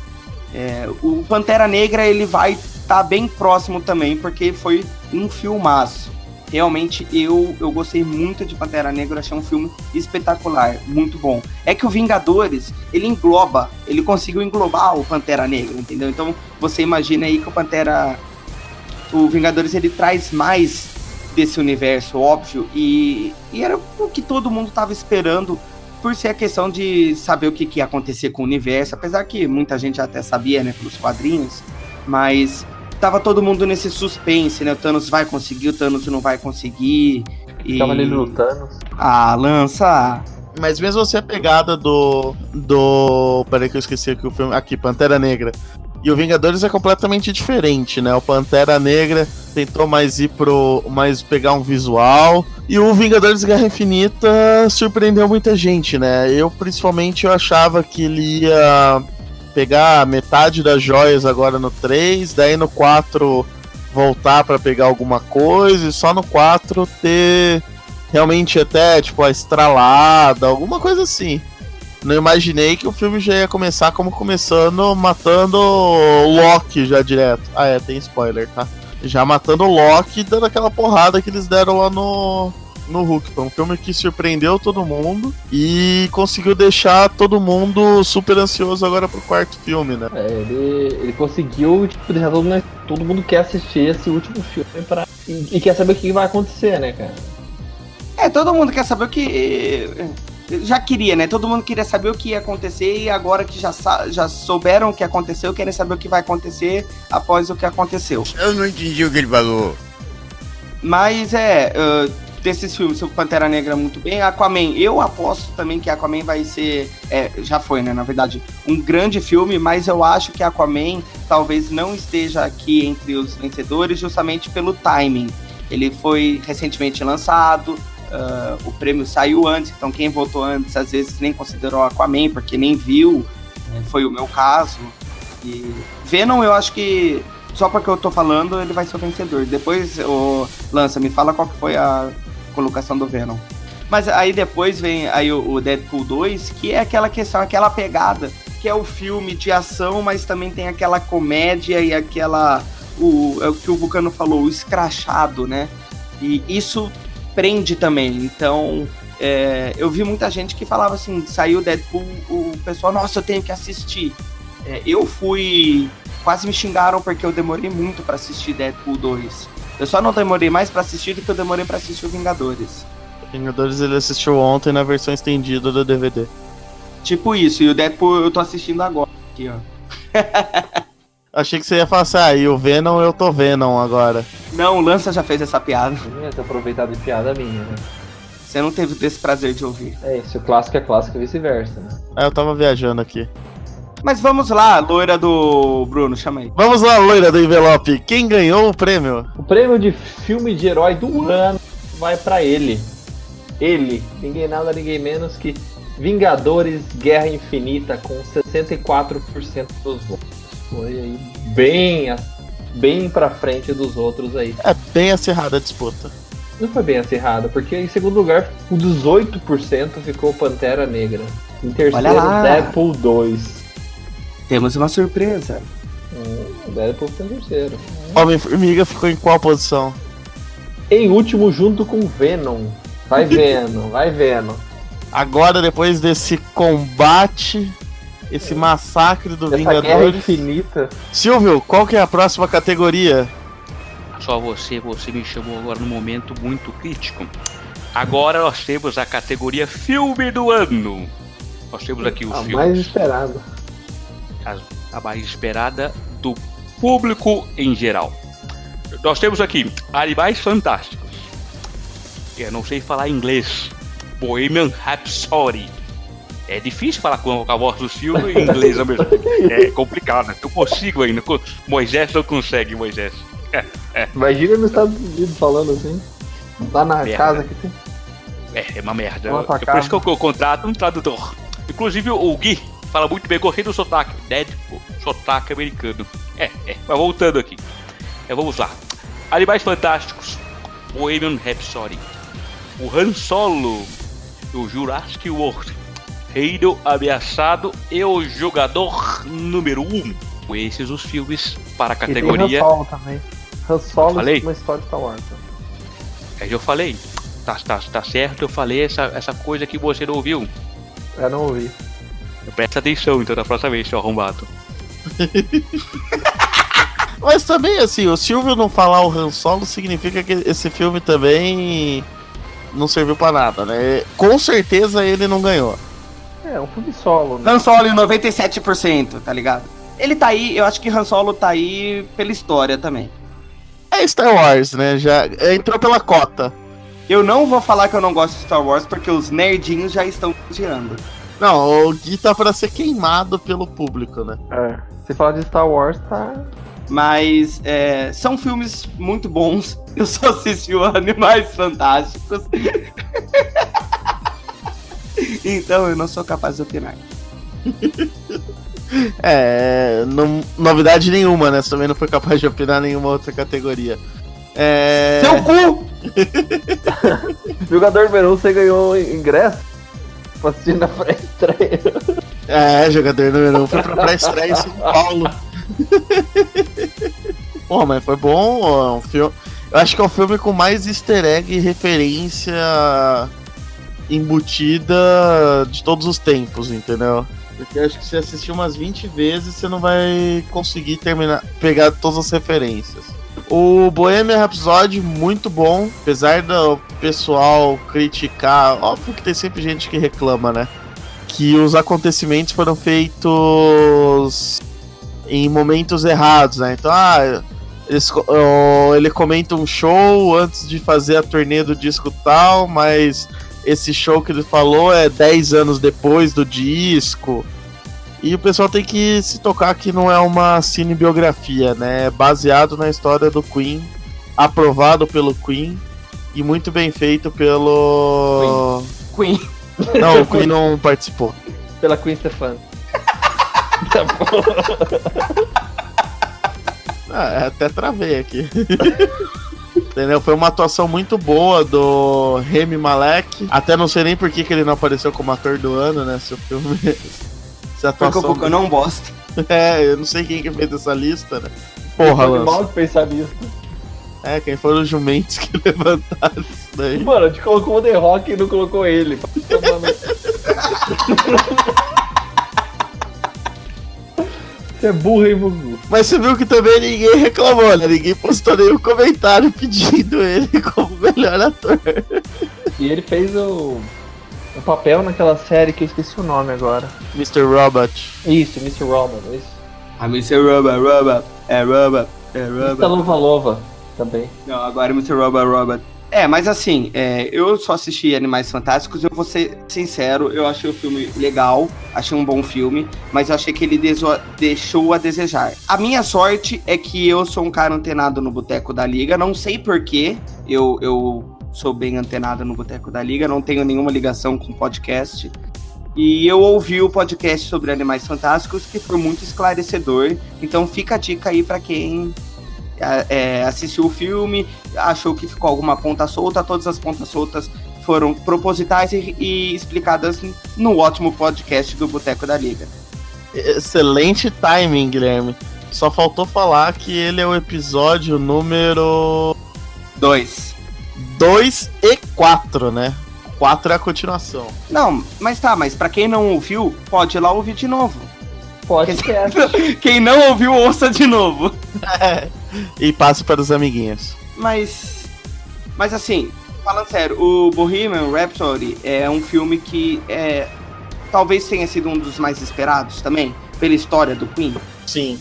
É, o Pantera Negra ele vai estar bem próximo também, porque foi um filmaço. Realmente eu, eu gostei muito de Pantera Negra, achei um filme espetacular, muito bom. É que o Vingadores, ele engloba, ele conseguiu englobar o Pantera Negra, entendeu? Então você imagina aí que o Pantera. O Vingadores ele traz mais desse universo, óbvio, e, e era o que todo mundo tava esperando por ser a questão de saber o que, que ia acontecer com o universo, apesar que muita gente até sabia, né, pelos quadrinhos, mas tava todo mundo nesse suspense, né? O Thanos vai conseguir, o Thanos não vai conseguir. E... Tava ali lutando. Ah, lança. Mas mesmo assim a pegada do. do. Peraí que eu esqueci aqui o filme. Aqui, Pantera Negra. E o Vingadores é completamente diferente, né? O Pantera Negra tentou mais ir pro. mais pegar um visual. E o Vingadores Guerra Infinita surpreendeu muita gente, né? Eu principalmente eu achava que ele ia pegar metade das joias agora no 3, daí no 4 voltar pra pegar alguma coisa, e só no 4 ter realmente até, tipo, a estralada, alguma coisa assim. Não imaginei que o filme já ia começar como começando matando o Loki já direto. Ah, é, tem spoiler, tá? Já matando o Loki e dando aquela porrada que eles deram lá no, no Hulk. Foi um filme que surpreendeu todo mundo e conseguiu deixar todo mundo super ansioso agora pro quarto filme, né? É, ele, ele conseguiu tipo, deixar todo mundo, todo mundo quer assistir esse último filme pra, e, e quer saber o que vai acontecer, né, cara? É, todo mundo quer saber o que. Já queria, né? Todo mundo queria saber o que ia acontecer e agora que já, já souberam o que aconteceu, querem saber o que vai acontecer após o que aconteceu. Eu não entendi o que ele falou. Mas é, uh, desses filmes, o Pantera Negra muito bem, Aquaman, eu aposto também que Aquaman vai ser, é, já foi, né, na verdade, um grande filme, mas eu acho que Aquaman talvez não esteja aqui entre os vencedores justamente pelo timing. Ele foi recentemente lançado, uh, o prêmio saiu antes, então quem votou antes às vezes nem considerou Aquaman porque nem viu, né, foi o meu caso. E Venom eu acho que só porque eu tô falando, ele vai ser o vencedor. Depois, o Lança, me fala qual que foi a colocação do Venom. Mas aí depois vem aí o, Deadpool 2, que é aquela questão, aquela pegada, que é o filme de ação, mas também tem aquela comédia e aquela. O, é o que o Vulcano falou, o escrachado, né? E isso prende também. Então, é, eu vi muita gente que falava assim: saiu Deadpool, o pessoal, nossa, eu tenho que assistir. É, eu fui quase me xingaram porque eu demorei muito pra assistir Deadpool 2. Eu só não demorei mais pra assistir do que eu demorei pra assistir o Vingadores. Vingadores ele assistiu ontem na versão estendida do DVD. Tipo isso, e o Deadpool eu tô assistindo agora. Aqui, ó. Achei que você ia falar assim, ah, e o Venom eu tô Venom agora. Não, o Lança já fez essa piada. Ia ter aproveitado de piada minha, né? Você não teve esse prazer de ouvir. É, se o clássico é clássico e vice-versa, né? Ah, eu tava viajando aqui. Mas vamos lá, loira do Bruno, chama aí. Vamos lá, loira do envelope. Quem ganhou o prêmio? O prêmio de filme de herói do ano vai pra ele. Ele, ninguém nada, ninguém menos que Vingadores Guerra Infinita com 64% dos votos. Foi aí bem, a- bem pra frente dos outros aí. É bem acirrada a disputa. Não foi bem acirrado, porque em segundo lugar, com 18% ficou Pantera Negra. Em terceiro. Deadpool 2. Temos uma surpresa. Hum, Deadpool foi em terceiro. Homem-Formiga ficou em qual posição? Em último, junto com Venom. Vai vendo, vai vendo. Agora, depois desse combate, esse massacre do Essa Vingadores. infinita. Silvio, qual que é a próxima categoria? Só você, você me chamou agora num momento muito crítico. Agora nós temos a categoria Filme do Ano. Nós temos aqui os A filmes. mais esperada. a mais esperada do público em geral. Nós temos aqui Animais Fantásticos. Eu não sei falar inglês. Bohemian Rhapsody. É difícil falar com a voz do Silvio em inglês ao mesmo tempo. É complicado. Eu consigo ainda. Moisés não consegue, Moisés. Imagina nos Estados Unidos falando assim. Lá na Merda. casa que tem. É, é uma merda. Uma É por isso que eu, eu contrato um tradutor. Inclusive o Gui fala muito bem, gostei do sotaque. Deadpool, sotaque americano. É, é. Mas voltando aqui. É, vamos lá. Animais Fantásticos. Bohemian Rhapsody. O Han Solo. O Jurassic World. Reino Ameaçado e o Jogador Número 1. Um. Esses os filmes para a E tem categoria. Han Solo também. Han Solo Falei? uma história Star Wars. É, eu falei. Tá, tá, tá certo, eu falei essa, essa coisa que você não ouviu. Eu não ouvi. Presta atenção então da próxima vez, seu arrombado. Mas também, assim, o Silvio não falar o Han Solo significa que esse filme também não serviu pra nada, né? Com certeza ele não ganhou. É, um filme solo, né? Han Solo em 97%, tá ligado? Ele tá aí, eu acho que Han Solo tá aí pela história também. É Star Wars, né? Já entrou pela cota. Eu não vou falar que eu não gosto de Star Wars porque os nerdinhos já estão tirando. Não, o Gui tá pra ser queimado pelo público, né? É. Se falar de Star Wars, tá. Mas é, são filmes muito bons. Eu só assisti o Animais Fantásticos. então eu não sou capaz de opinar. É, não, novidade nenhuma, né? Você também não foi capaz de opinar nenhuma outra categoria. É. Seu cu! Jogador número 1, você ganhou ingresso pra assistir na pré-estreia. É, jogador número 1 um foi pra pré-estreia em São Paulo. Pô, mas foi bom, ó, um filme. Eu acho que é o filme com mais easter egg e referência embutida de todos os tempos, entendeu? Porque acho que se assistir umas 20 vezes, você não vai conseguir terminar, pegar todas as referências. O Bohemian Rhapsody, muito bom, apesar do pessoal criticar, óbvio que tem sempre gente que reclama, né? Que os acontecimentos foram feitos em momentos errados, né? Então, ah, eles ó, ele comenta um show antes de fazer a turnê do disco tal, mas esse show que ele falou é 10 anos depois do disco. E o pessoal tem que se tocar que não é uma cinebiografia, né? É baseado na história do Queen, aprovado pelo Queen e muito bem feito pelo. Queen. Não, o Queen não participou. Pela Queen Stefan. tá bom. Ah, até travei aqui. Entendeu? Foi uma atuação muito boa do Remy Malek. Até não sei nem por que, que ele não apareceu como ator do ano, né? Se o filme. Se a Porque atuação. o Cuca não bosta. É, eu não sei quem que fez essa lista, né? Porra, Foi Lance. mal de pensar nisso. É, quem foram os jumentos que levantaram isso daí. Mano, a gente colocou o The Rock e não colocou ele. Você é burro, hein, Bugu? Mas você viu que também ninguém reclamou, né? Ninguém postou nenhum comentário pedindo ele como melhor ator. E ele fez o, o papel naquela série que eu esqueci o nome agora. Mr. Robot. Isso, Mr. Robot, isso. A Mr. Robot, Robot, é Robot, é Mr. Robot. Lova Lova também. Não, agora é Mr. Robot, Robot. É, mas assim, é, eu só assisti Animais Fantásticos eu vou ser sincero, eu achei o filme legal, achei um bom filme, mas eu achei que ele deixou a desejar. A minha sorte é que eu sou um cara antenado no Boteco da Liga, não sei porquê, eu, eu sou bem antenado no Boteco da Liga, não tenho nenhuma ligação com podcast. E eu ouvi o podcast sobre Animais Fantásticos, que foi muito esclarecedor, então fica a dica aí pra quem é, assistiu o filme, achou que ficou alguma ponta solta, todas as pontas soltas foram propositais e, e explicadas no ótimo podcast do Boteco da Liga. Excelente timing, Guilherme. Só faltou falar que ele é o episódio número Dois. 2 e 4, né? 4 é a continuação. Não, mas tá, mas pra quem não ouviu, pode ir lá ouvir de novo. Podcast. Quem não ouviu, ouça de novo. E passe para os amiguinhos. Mas. Mas assim, falando sério, o Bohemian Rhapsody é um filme que é. Talvez tenha sido um dos mais esperados também, pela história do Queen. Sim.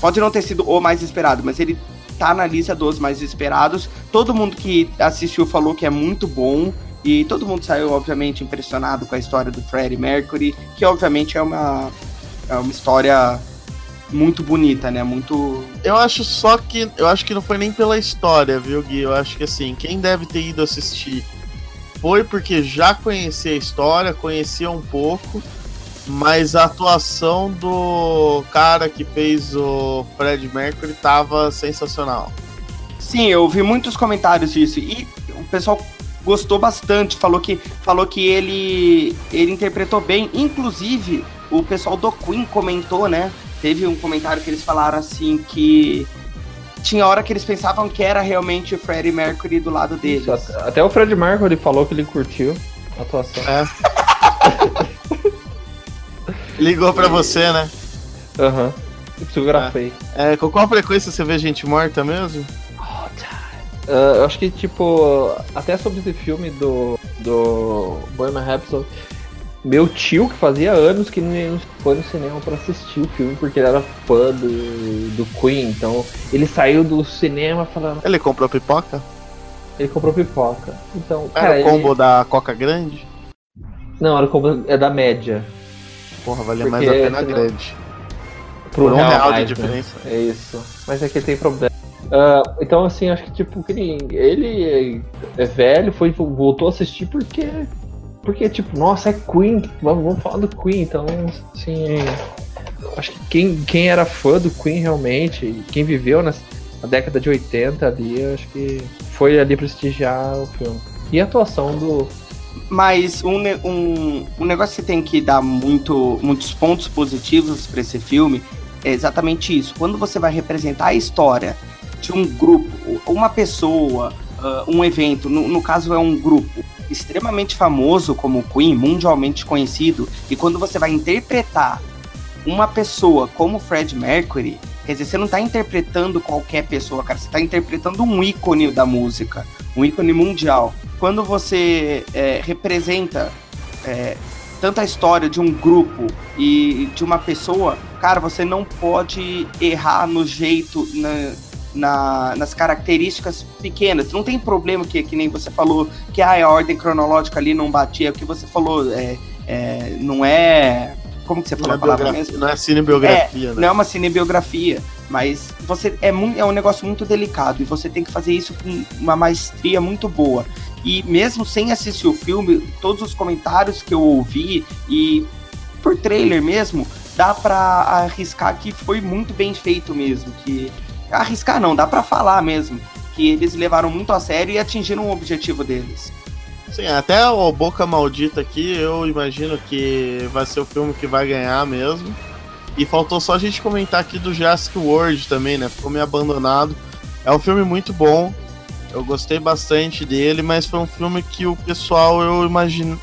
Pode não ter sido o mais esperado, mas ele tá na lista dos mais esperados. Todo mundo que assistiu falou que é muito bom. E todo mundo saiu, obviamente, impressionado com a história do Freddie Mercury, que obviamente é uma, é uma história muito bonita, né? Muito. Eu acho só que. Eu acho que não foi nem pela história, viu, Gui? Eu acho que assim, quem deve ter ido assistir foi porque já conhecia a história, conhecia um pouco, mas a atuação do cara que fez o Fred Mercury tava sensacional. Sim, eu vi muitos comentários disso. E o pessoal gostou bastante, falou que, falou que ele, ele interpretou bem. Inclusive, o pessoal do Queen comentou, né? Teve um comentário que eles falaram assim que tinha hora que eles pensavam que era realmente o Freddie Mercury do lado deles. Isso, até- Até o Fred Mercury falou que ele curtiu a atuação. É. Ligou pra você, né? Aham. Eu psicografei. É, com qual frequência você vê gente morta mesmo? Ah, eu acho que, tipo, até sobre esse filme do, do Bohemian Rhapsody, meu tio, que fazia anos que nem foi no cinema pra assistir o filme, porque ele era fã do, do Queen, então ele saiu do cinema falando, Ele comprou pipoca? ele comprou pipoca. Então, Era cara, o combo ele... da Coca Grande? Não, era o combo é da média. Porra, valia mais a pena senão- grande. Pro Por um real de mais, né? diferença. É isso. Mas é que ele tem problema. Ah, então, assim, acho que, tipo, que nem- ele é velho, foi, voltou a assistir porque. Porque, tipo, nossa, é Queen, vamos, vamos falar do Queen. Então, assim. Acho que quem, quem era fã do Queen realmente, quem viveu na, na década de 80 ali, acho que foi ali prestigiar o filme. E a atuação do. Mas um, um, um negócio que tem que dar muito, muitos pontos positivos para esse filme é exatamente isso. Quando você vai representar a história de um grupo, uma pessoa, ah, um evento, no, no caso é um grupo extremamente famoso como Queen, mundialmente conhecido, e quando você vai interpretar uma pessoa como Fred Mercury, quer dizer, você não tá interpretando qualquer pessoa, cara, você tá interpretando um ícone da música, um ícone mundial. Quando você é, representa é, tanto a história de um grupo e de uma pessoa, cara, você não pode errar no jeito, na, na- nas características pequenas. Não tem problema que, que nem você falou, que ah, a ordem cronológica ali não batia. O que você falou é, é, não é. Como que você falou é, a palavra biografia, mesmo? não é cinebiografia, né? Não é uma cinebiografia, mas você é, muito, é um negócio muito delicado e você tem que fazer isso com uma maestria muito boa. E mesmo sem assistir o filme, todos os comentários que eu ouvi e por trailer mesmo, dá pra arriscar que foi muito bem feito mesmo, que arriscar não, dá pra falar mesmo, que eles levaram muito a sério e atingiram o objetivo deles. Sim, até o Boca Maldita aqui, eu imagino que vai ser o filme que vai ganhar mesmo. E faltou só a gente comentar aqui do Jurassic World também, né? Ficou meio abandonado. É um filme muito bom. Eu gostei bastante dele, mas foi um filme que o pessoal, eu imagino,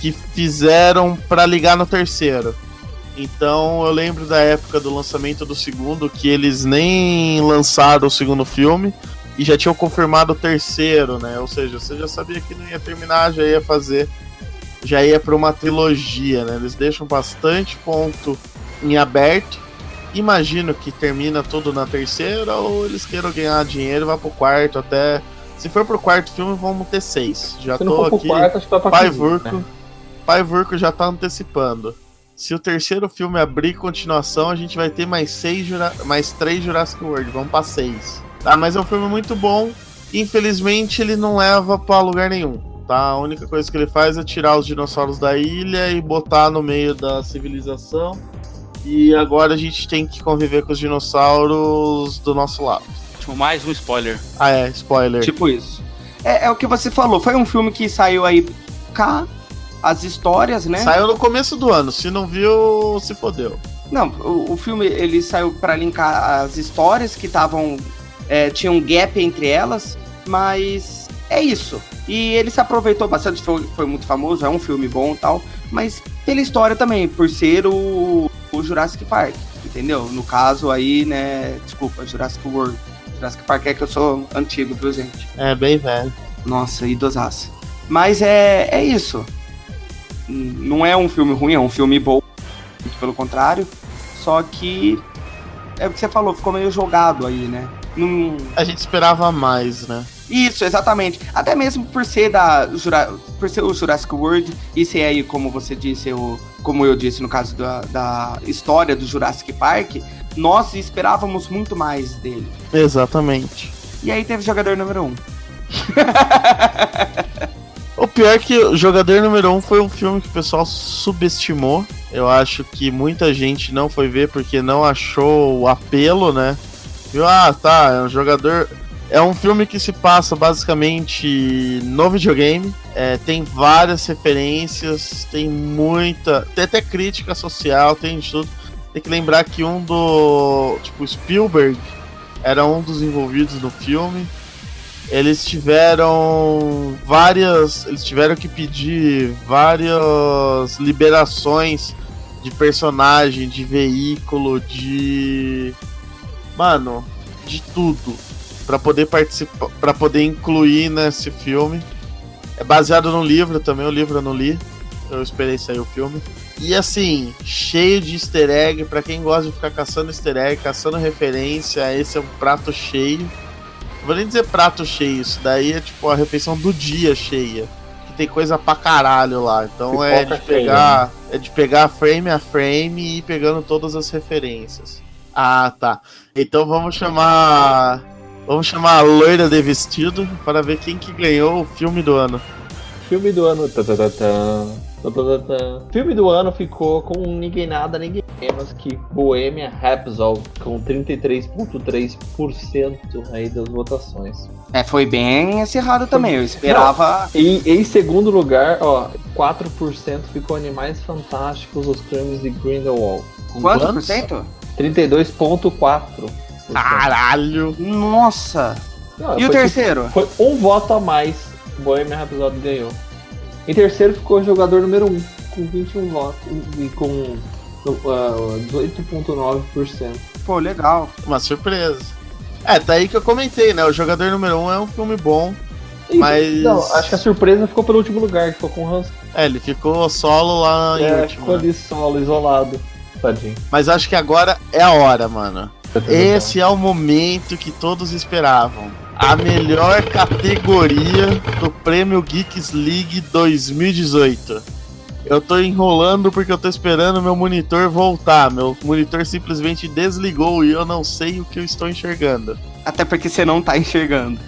que fizeram pra ligar no terceiro. Então eu lembro da época do lançamento do segundo, que eles nem lançaram o segundo filme e já tinham confirmado o terceiro, né? Ou seja, você já sabia que não ia terminar, já ia fazer, já ia para uma trilogia, né? Eles deixam bastante ponto em aberto. Imagino que termina tudo na terceira ou eles queiram ganhar dinheiro e vá pro quarto até Se for pro quarto filme, vamos ter seis. Já Se tô aqui. quarto, acho que vai pra Pai Vurco. né? Pai Vurco já tá antecipando. Se o terceiro filme abrir continuação, a gente vai ter mais seis Jura... mais três Jurassic World. Vamos pra seis. Tá, mas é um filme muito bom. Infelizmente, ele não leva pra lugar nenhum. Tá? A única coisa que ele faz é tirar os dinossauros da ilha e botar no meio da civilização. E agora a gente tem que conviver com os dinossauros do nosso lado. Tipo, mais um spoiler. Ah, é, spoiler. Tipo isso. É, é o que você falou, foi um filme que saiu aí cá, as histórias, né? Saiu no começo do ano. Se não viu, se fodeu. Não, o, o filme ele saiu pra linkar as histórias que estavam. É, tinha um gap entre elas, mas é isso. E ele se aproveitou bastante, foi, foi muito famoso, é um filme bom e tal, mas pela história também, por ser o, o Jurassic Park, entendeu? No caso aí, né? Desculpa, Jurassic World. Jurassic Park é que eu sou antigo, viu, gente? É, bem velho. Nossa, idosaça. Mas é, é isso. Não é um filme ruim, é um filme bom. Muito pelo contrário. Só que. É o que você falou, ficou meio jogado aí, né? Não... A gente esperava mais, né? Isso, exatamente. Até mesmo por ser da por ser o Jurassic World e ser aí, como você disse, o... como eu disse no caso da, da história do Jurassic Park, nós esperávamos muito mais dele. Exatamente. E aí teve jogador número 1. Um. O pior é que o Jogador Número 1 um foi um filme que o pessoal subestimou. Eu acho que muita gente não foi ver porque não achou o apelo, né? Viu, ah, tá, é um jogador. É um filme que se passa basicamente no videogame. É, tem várias referências, tem muita. Tem até crítica social, tem de tudo. Tem que lembrar que um do. Tipo, Spielberg era um dos envolvidos no filme. Eles tiveram várias. Eles tiveram que pedir várias liberações de personagem, de veículo, de. Mano, de tudo. Pra poder participar. para poder incluir nesse filme. É baseado no livro também, o livro eu não li. Eu esperei sair o filme. E assim, cheio de easter egg. Pra quem gosta de ficar caçando easter egg, caçando referência, esse é um prato cheio. Não vou nem dizer prato cheio, isso daí é tipo a refeição do dia cheia. Que tem coisa pra caralho lá. Então é de pegar. É de pegar frame a frame e ir pegando todas as referências. Ah, tá. Então vamos chamar. Vamos chamar a loira de vestido para ver quem que ganhou o filme do ano. Filme do ano. tá, tá, tá, tá. Filme do ano ficou com ninguém nada, ninguém menos que Bohemian Rhapsody, com 33,3% aí das votações. É, foi bem encerrado também. Eu esperava. E em segundo lugar, ó, 4% ficou Animais Fantásticos, Os Crimes de Grindelwald. Com Quanto quantos? por cento? 32,4%. Caralho! Nossa! Não, E o foi terceiro? Foi um voto a mais. Bohemian Rhapsody ganhou. Em terceiro ficou o jogador número 1, com 21 votos e com uh, 18,9%. Pô, legal. Uma surpresa. É, tá aí que eu comentei, né? O Jogador Número 1 um é um filme bom. Ih, Mas- Não, acho que a surpresa ficou pelo último lugar, que ficou com o Hans. É, ele ficou solo lá em É, último. ficou né? ali solo, isolado. Tadinho. Mas acho que agora é a hora, mano. Esse é o momento que todos esperavam. A melhor categoria do Prêmio Geeks League 2018. Eu tô enrolando porque eu tô esperando meu monitor voltar. Meu monitor simplesmente desligou e eu não sei o que eu estou enxergando. Até porque você não tá enxergando.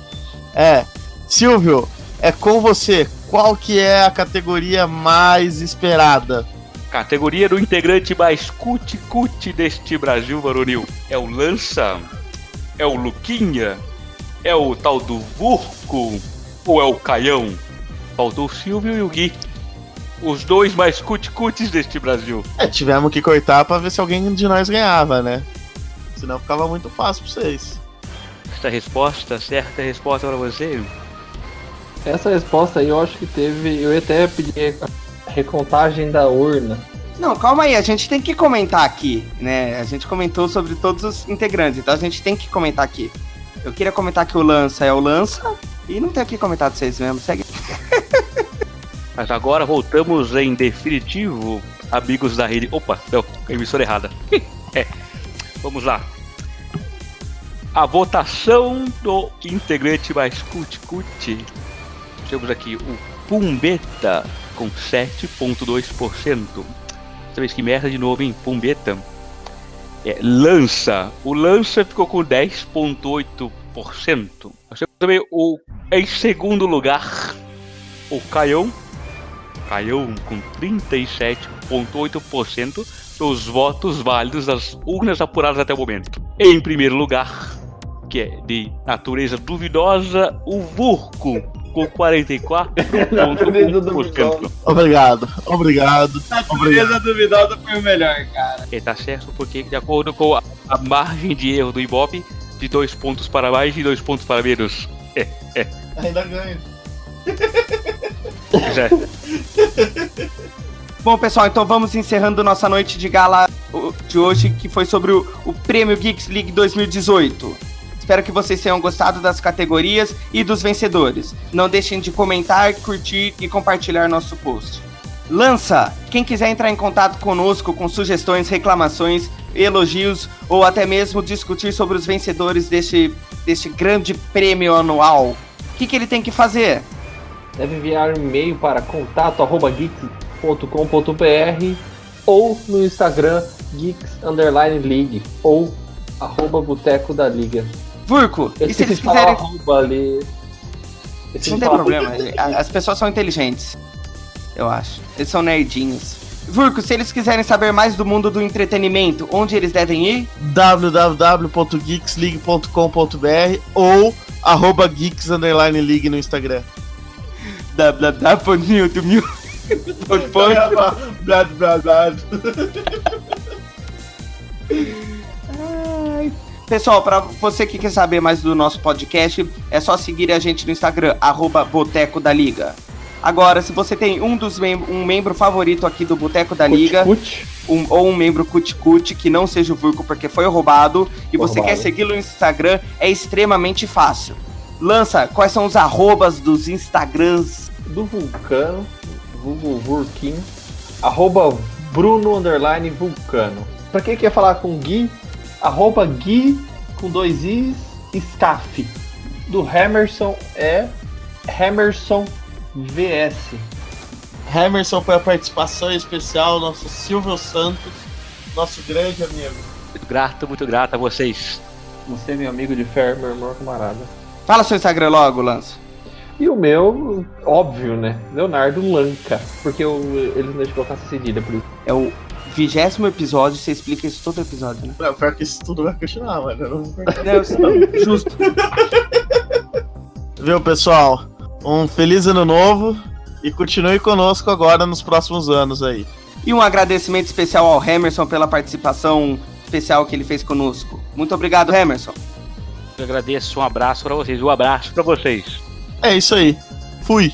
É, Silvio, é com você. Qual que é a categoria mais esperada? Categoria do integrante mais cuti-cuti deste Brasil varonil. É o Lança? É o Luquinha? É o tal do Vurco? Ou é o Caião? Faltou o Silvio e o Gui. Os dois mais cuti-cutis deste Brasil. É, tivemos que cortar pra ver se alguém de nós ganhava, né? Senão ficava muito fácil pra vocês. Esta resposta, certa resposta para você? Essa resposta aí eu acho que teve. Eu ia até pedir a recontagem da urna. Não, calma aí, a gente tem que comentar aqui, né? A gente comentou sobre todos os integrantes, então a gente tem que comentar aqui. Eu queria comentar que o Lança é o Lança e não tem o que comentar de vocês mesmo. Segue. Mas agora voltamos em definitivo, amigos da rede. Opa, não, emissora errada. é, vamos lá. a votação do integrante mais cut-cut. Temos aqui o Pumbeta com 7,2%. Sabes que merda de novo, hein? Pumbeta. É, Lança. O Lança ficou com 10,8%. Nós também o, em segundo lugar, o Caião. Caião com 37,8% dos votos válidos das urnas apuradas até o momento. Em primeiro lugar, que é de natureza duvidosa, o Vurco, com 44,1%. Obrigado, obrigado. Natureza duvidosa foi o melhor, cara. E tá certo, porque de acordo com a, a margem de erro do Ibope, de dois pontos para mais e dois pontos para menos. Ainda ganho. Já. Bom, pessoal, então vamos encerrando nossa noite de gala de hoje, que foi sobre o, o Prêmio Geeks League 2018. Espero que vocês tenham gostado das categorias e dos vencedores. Não deixem de comentar, curtir e compartilhar nosso post. Lança! Quem quiser entrar em contato conosco com sugestões, reclamações, elogios ou até mesmo discutir sobre os vencedores deste, deste grande prêmio anual, o que, que ele tem que fazer? Deve enviar um e-mail para contato.geeks.com.br ou no Instagram Geeks League ou arroba Boteco da Liga. Vurco, Eu e se eles quiserem. ali. Não tem problema, as pessoas são inteligentes. Eu acho. Eles são nerdinhos. Vurco, se eles quiserem saber mais do mundo do entretenimento, onde eles devem ir? www.geeksleague.com.br ou arroba geeks underline league no Instagram. www.newtomil. Blá, blá, blá. Pessoal, pra você que quer saber mais do nosso podcast, é só seguir a gente no Instagram, arroba Boteco da Liga. Agora, se você tem um dos mem um membro favorito aqui do Boteco da Liga, Cuti-cuti. um- ou um membro cuticute que não seja o Vurco porque foi roubado e Foi você roubado. quer segui-lo no Instagram, é extremamente fácil. Lança, quais são os arrobas dos Instagrams? do Vulcano, Vurkin, arroba Bruno Underline Vulcano. Pra quem quer falar com Gui, arroba Gui com dois Is, Scaff. Do Hammerson é Hammerson VS. Emerson foi a participação especial, nosso Silvio Santos, nosso grande amigo. Muito grato, muito grato a vocês. Você é meu amigo de fé, meu irmão camarada. Fala seu Instagram logo, Lança. E o meu, óbvio, né? Leonardo Lanca. Porque eu, eles não deixam colocar essa cedilha, por isso. É o vigésimo episódio, você explica isso todo episódio, né? Não, pior que isso tudo vai continuar, mano. eu não vou cortar. Não, justo. Viu, pessoal? Um feliz ano novo e continue conosco agora nos próximos anos aí. E um agradecimento especial ao Emerson pela participação especial que ele fez conosco. Muito obrigado, Emerson. Eu agradeço, um abraço pra vocês, um abraço pra vocês. É isso aí. Fui.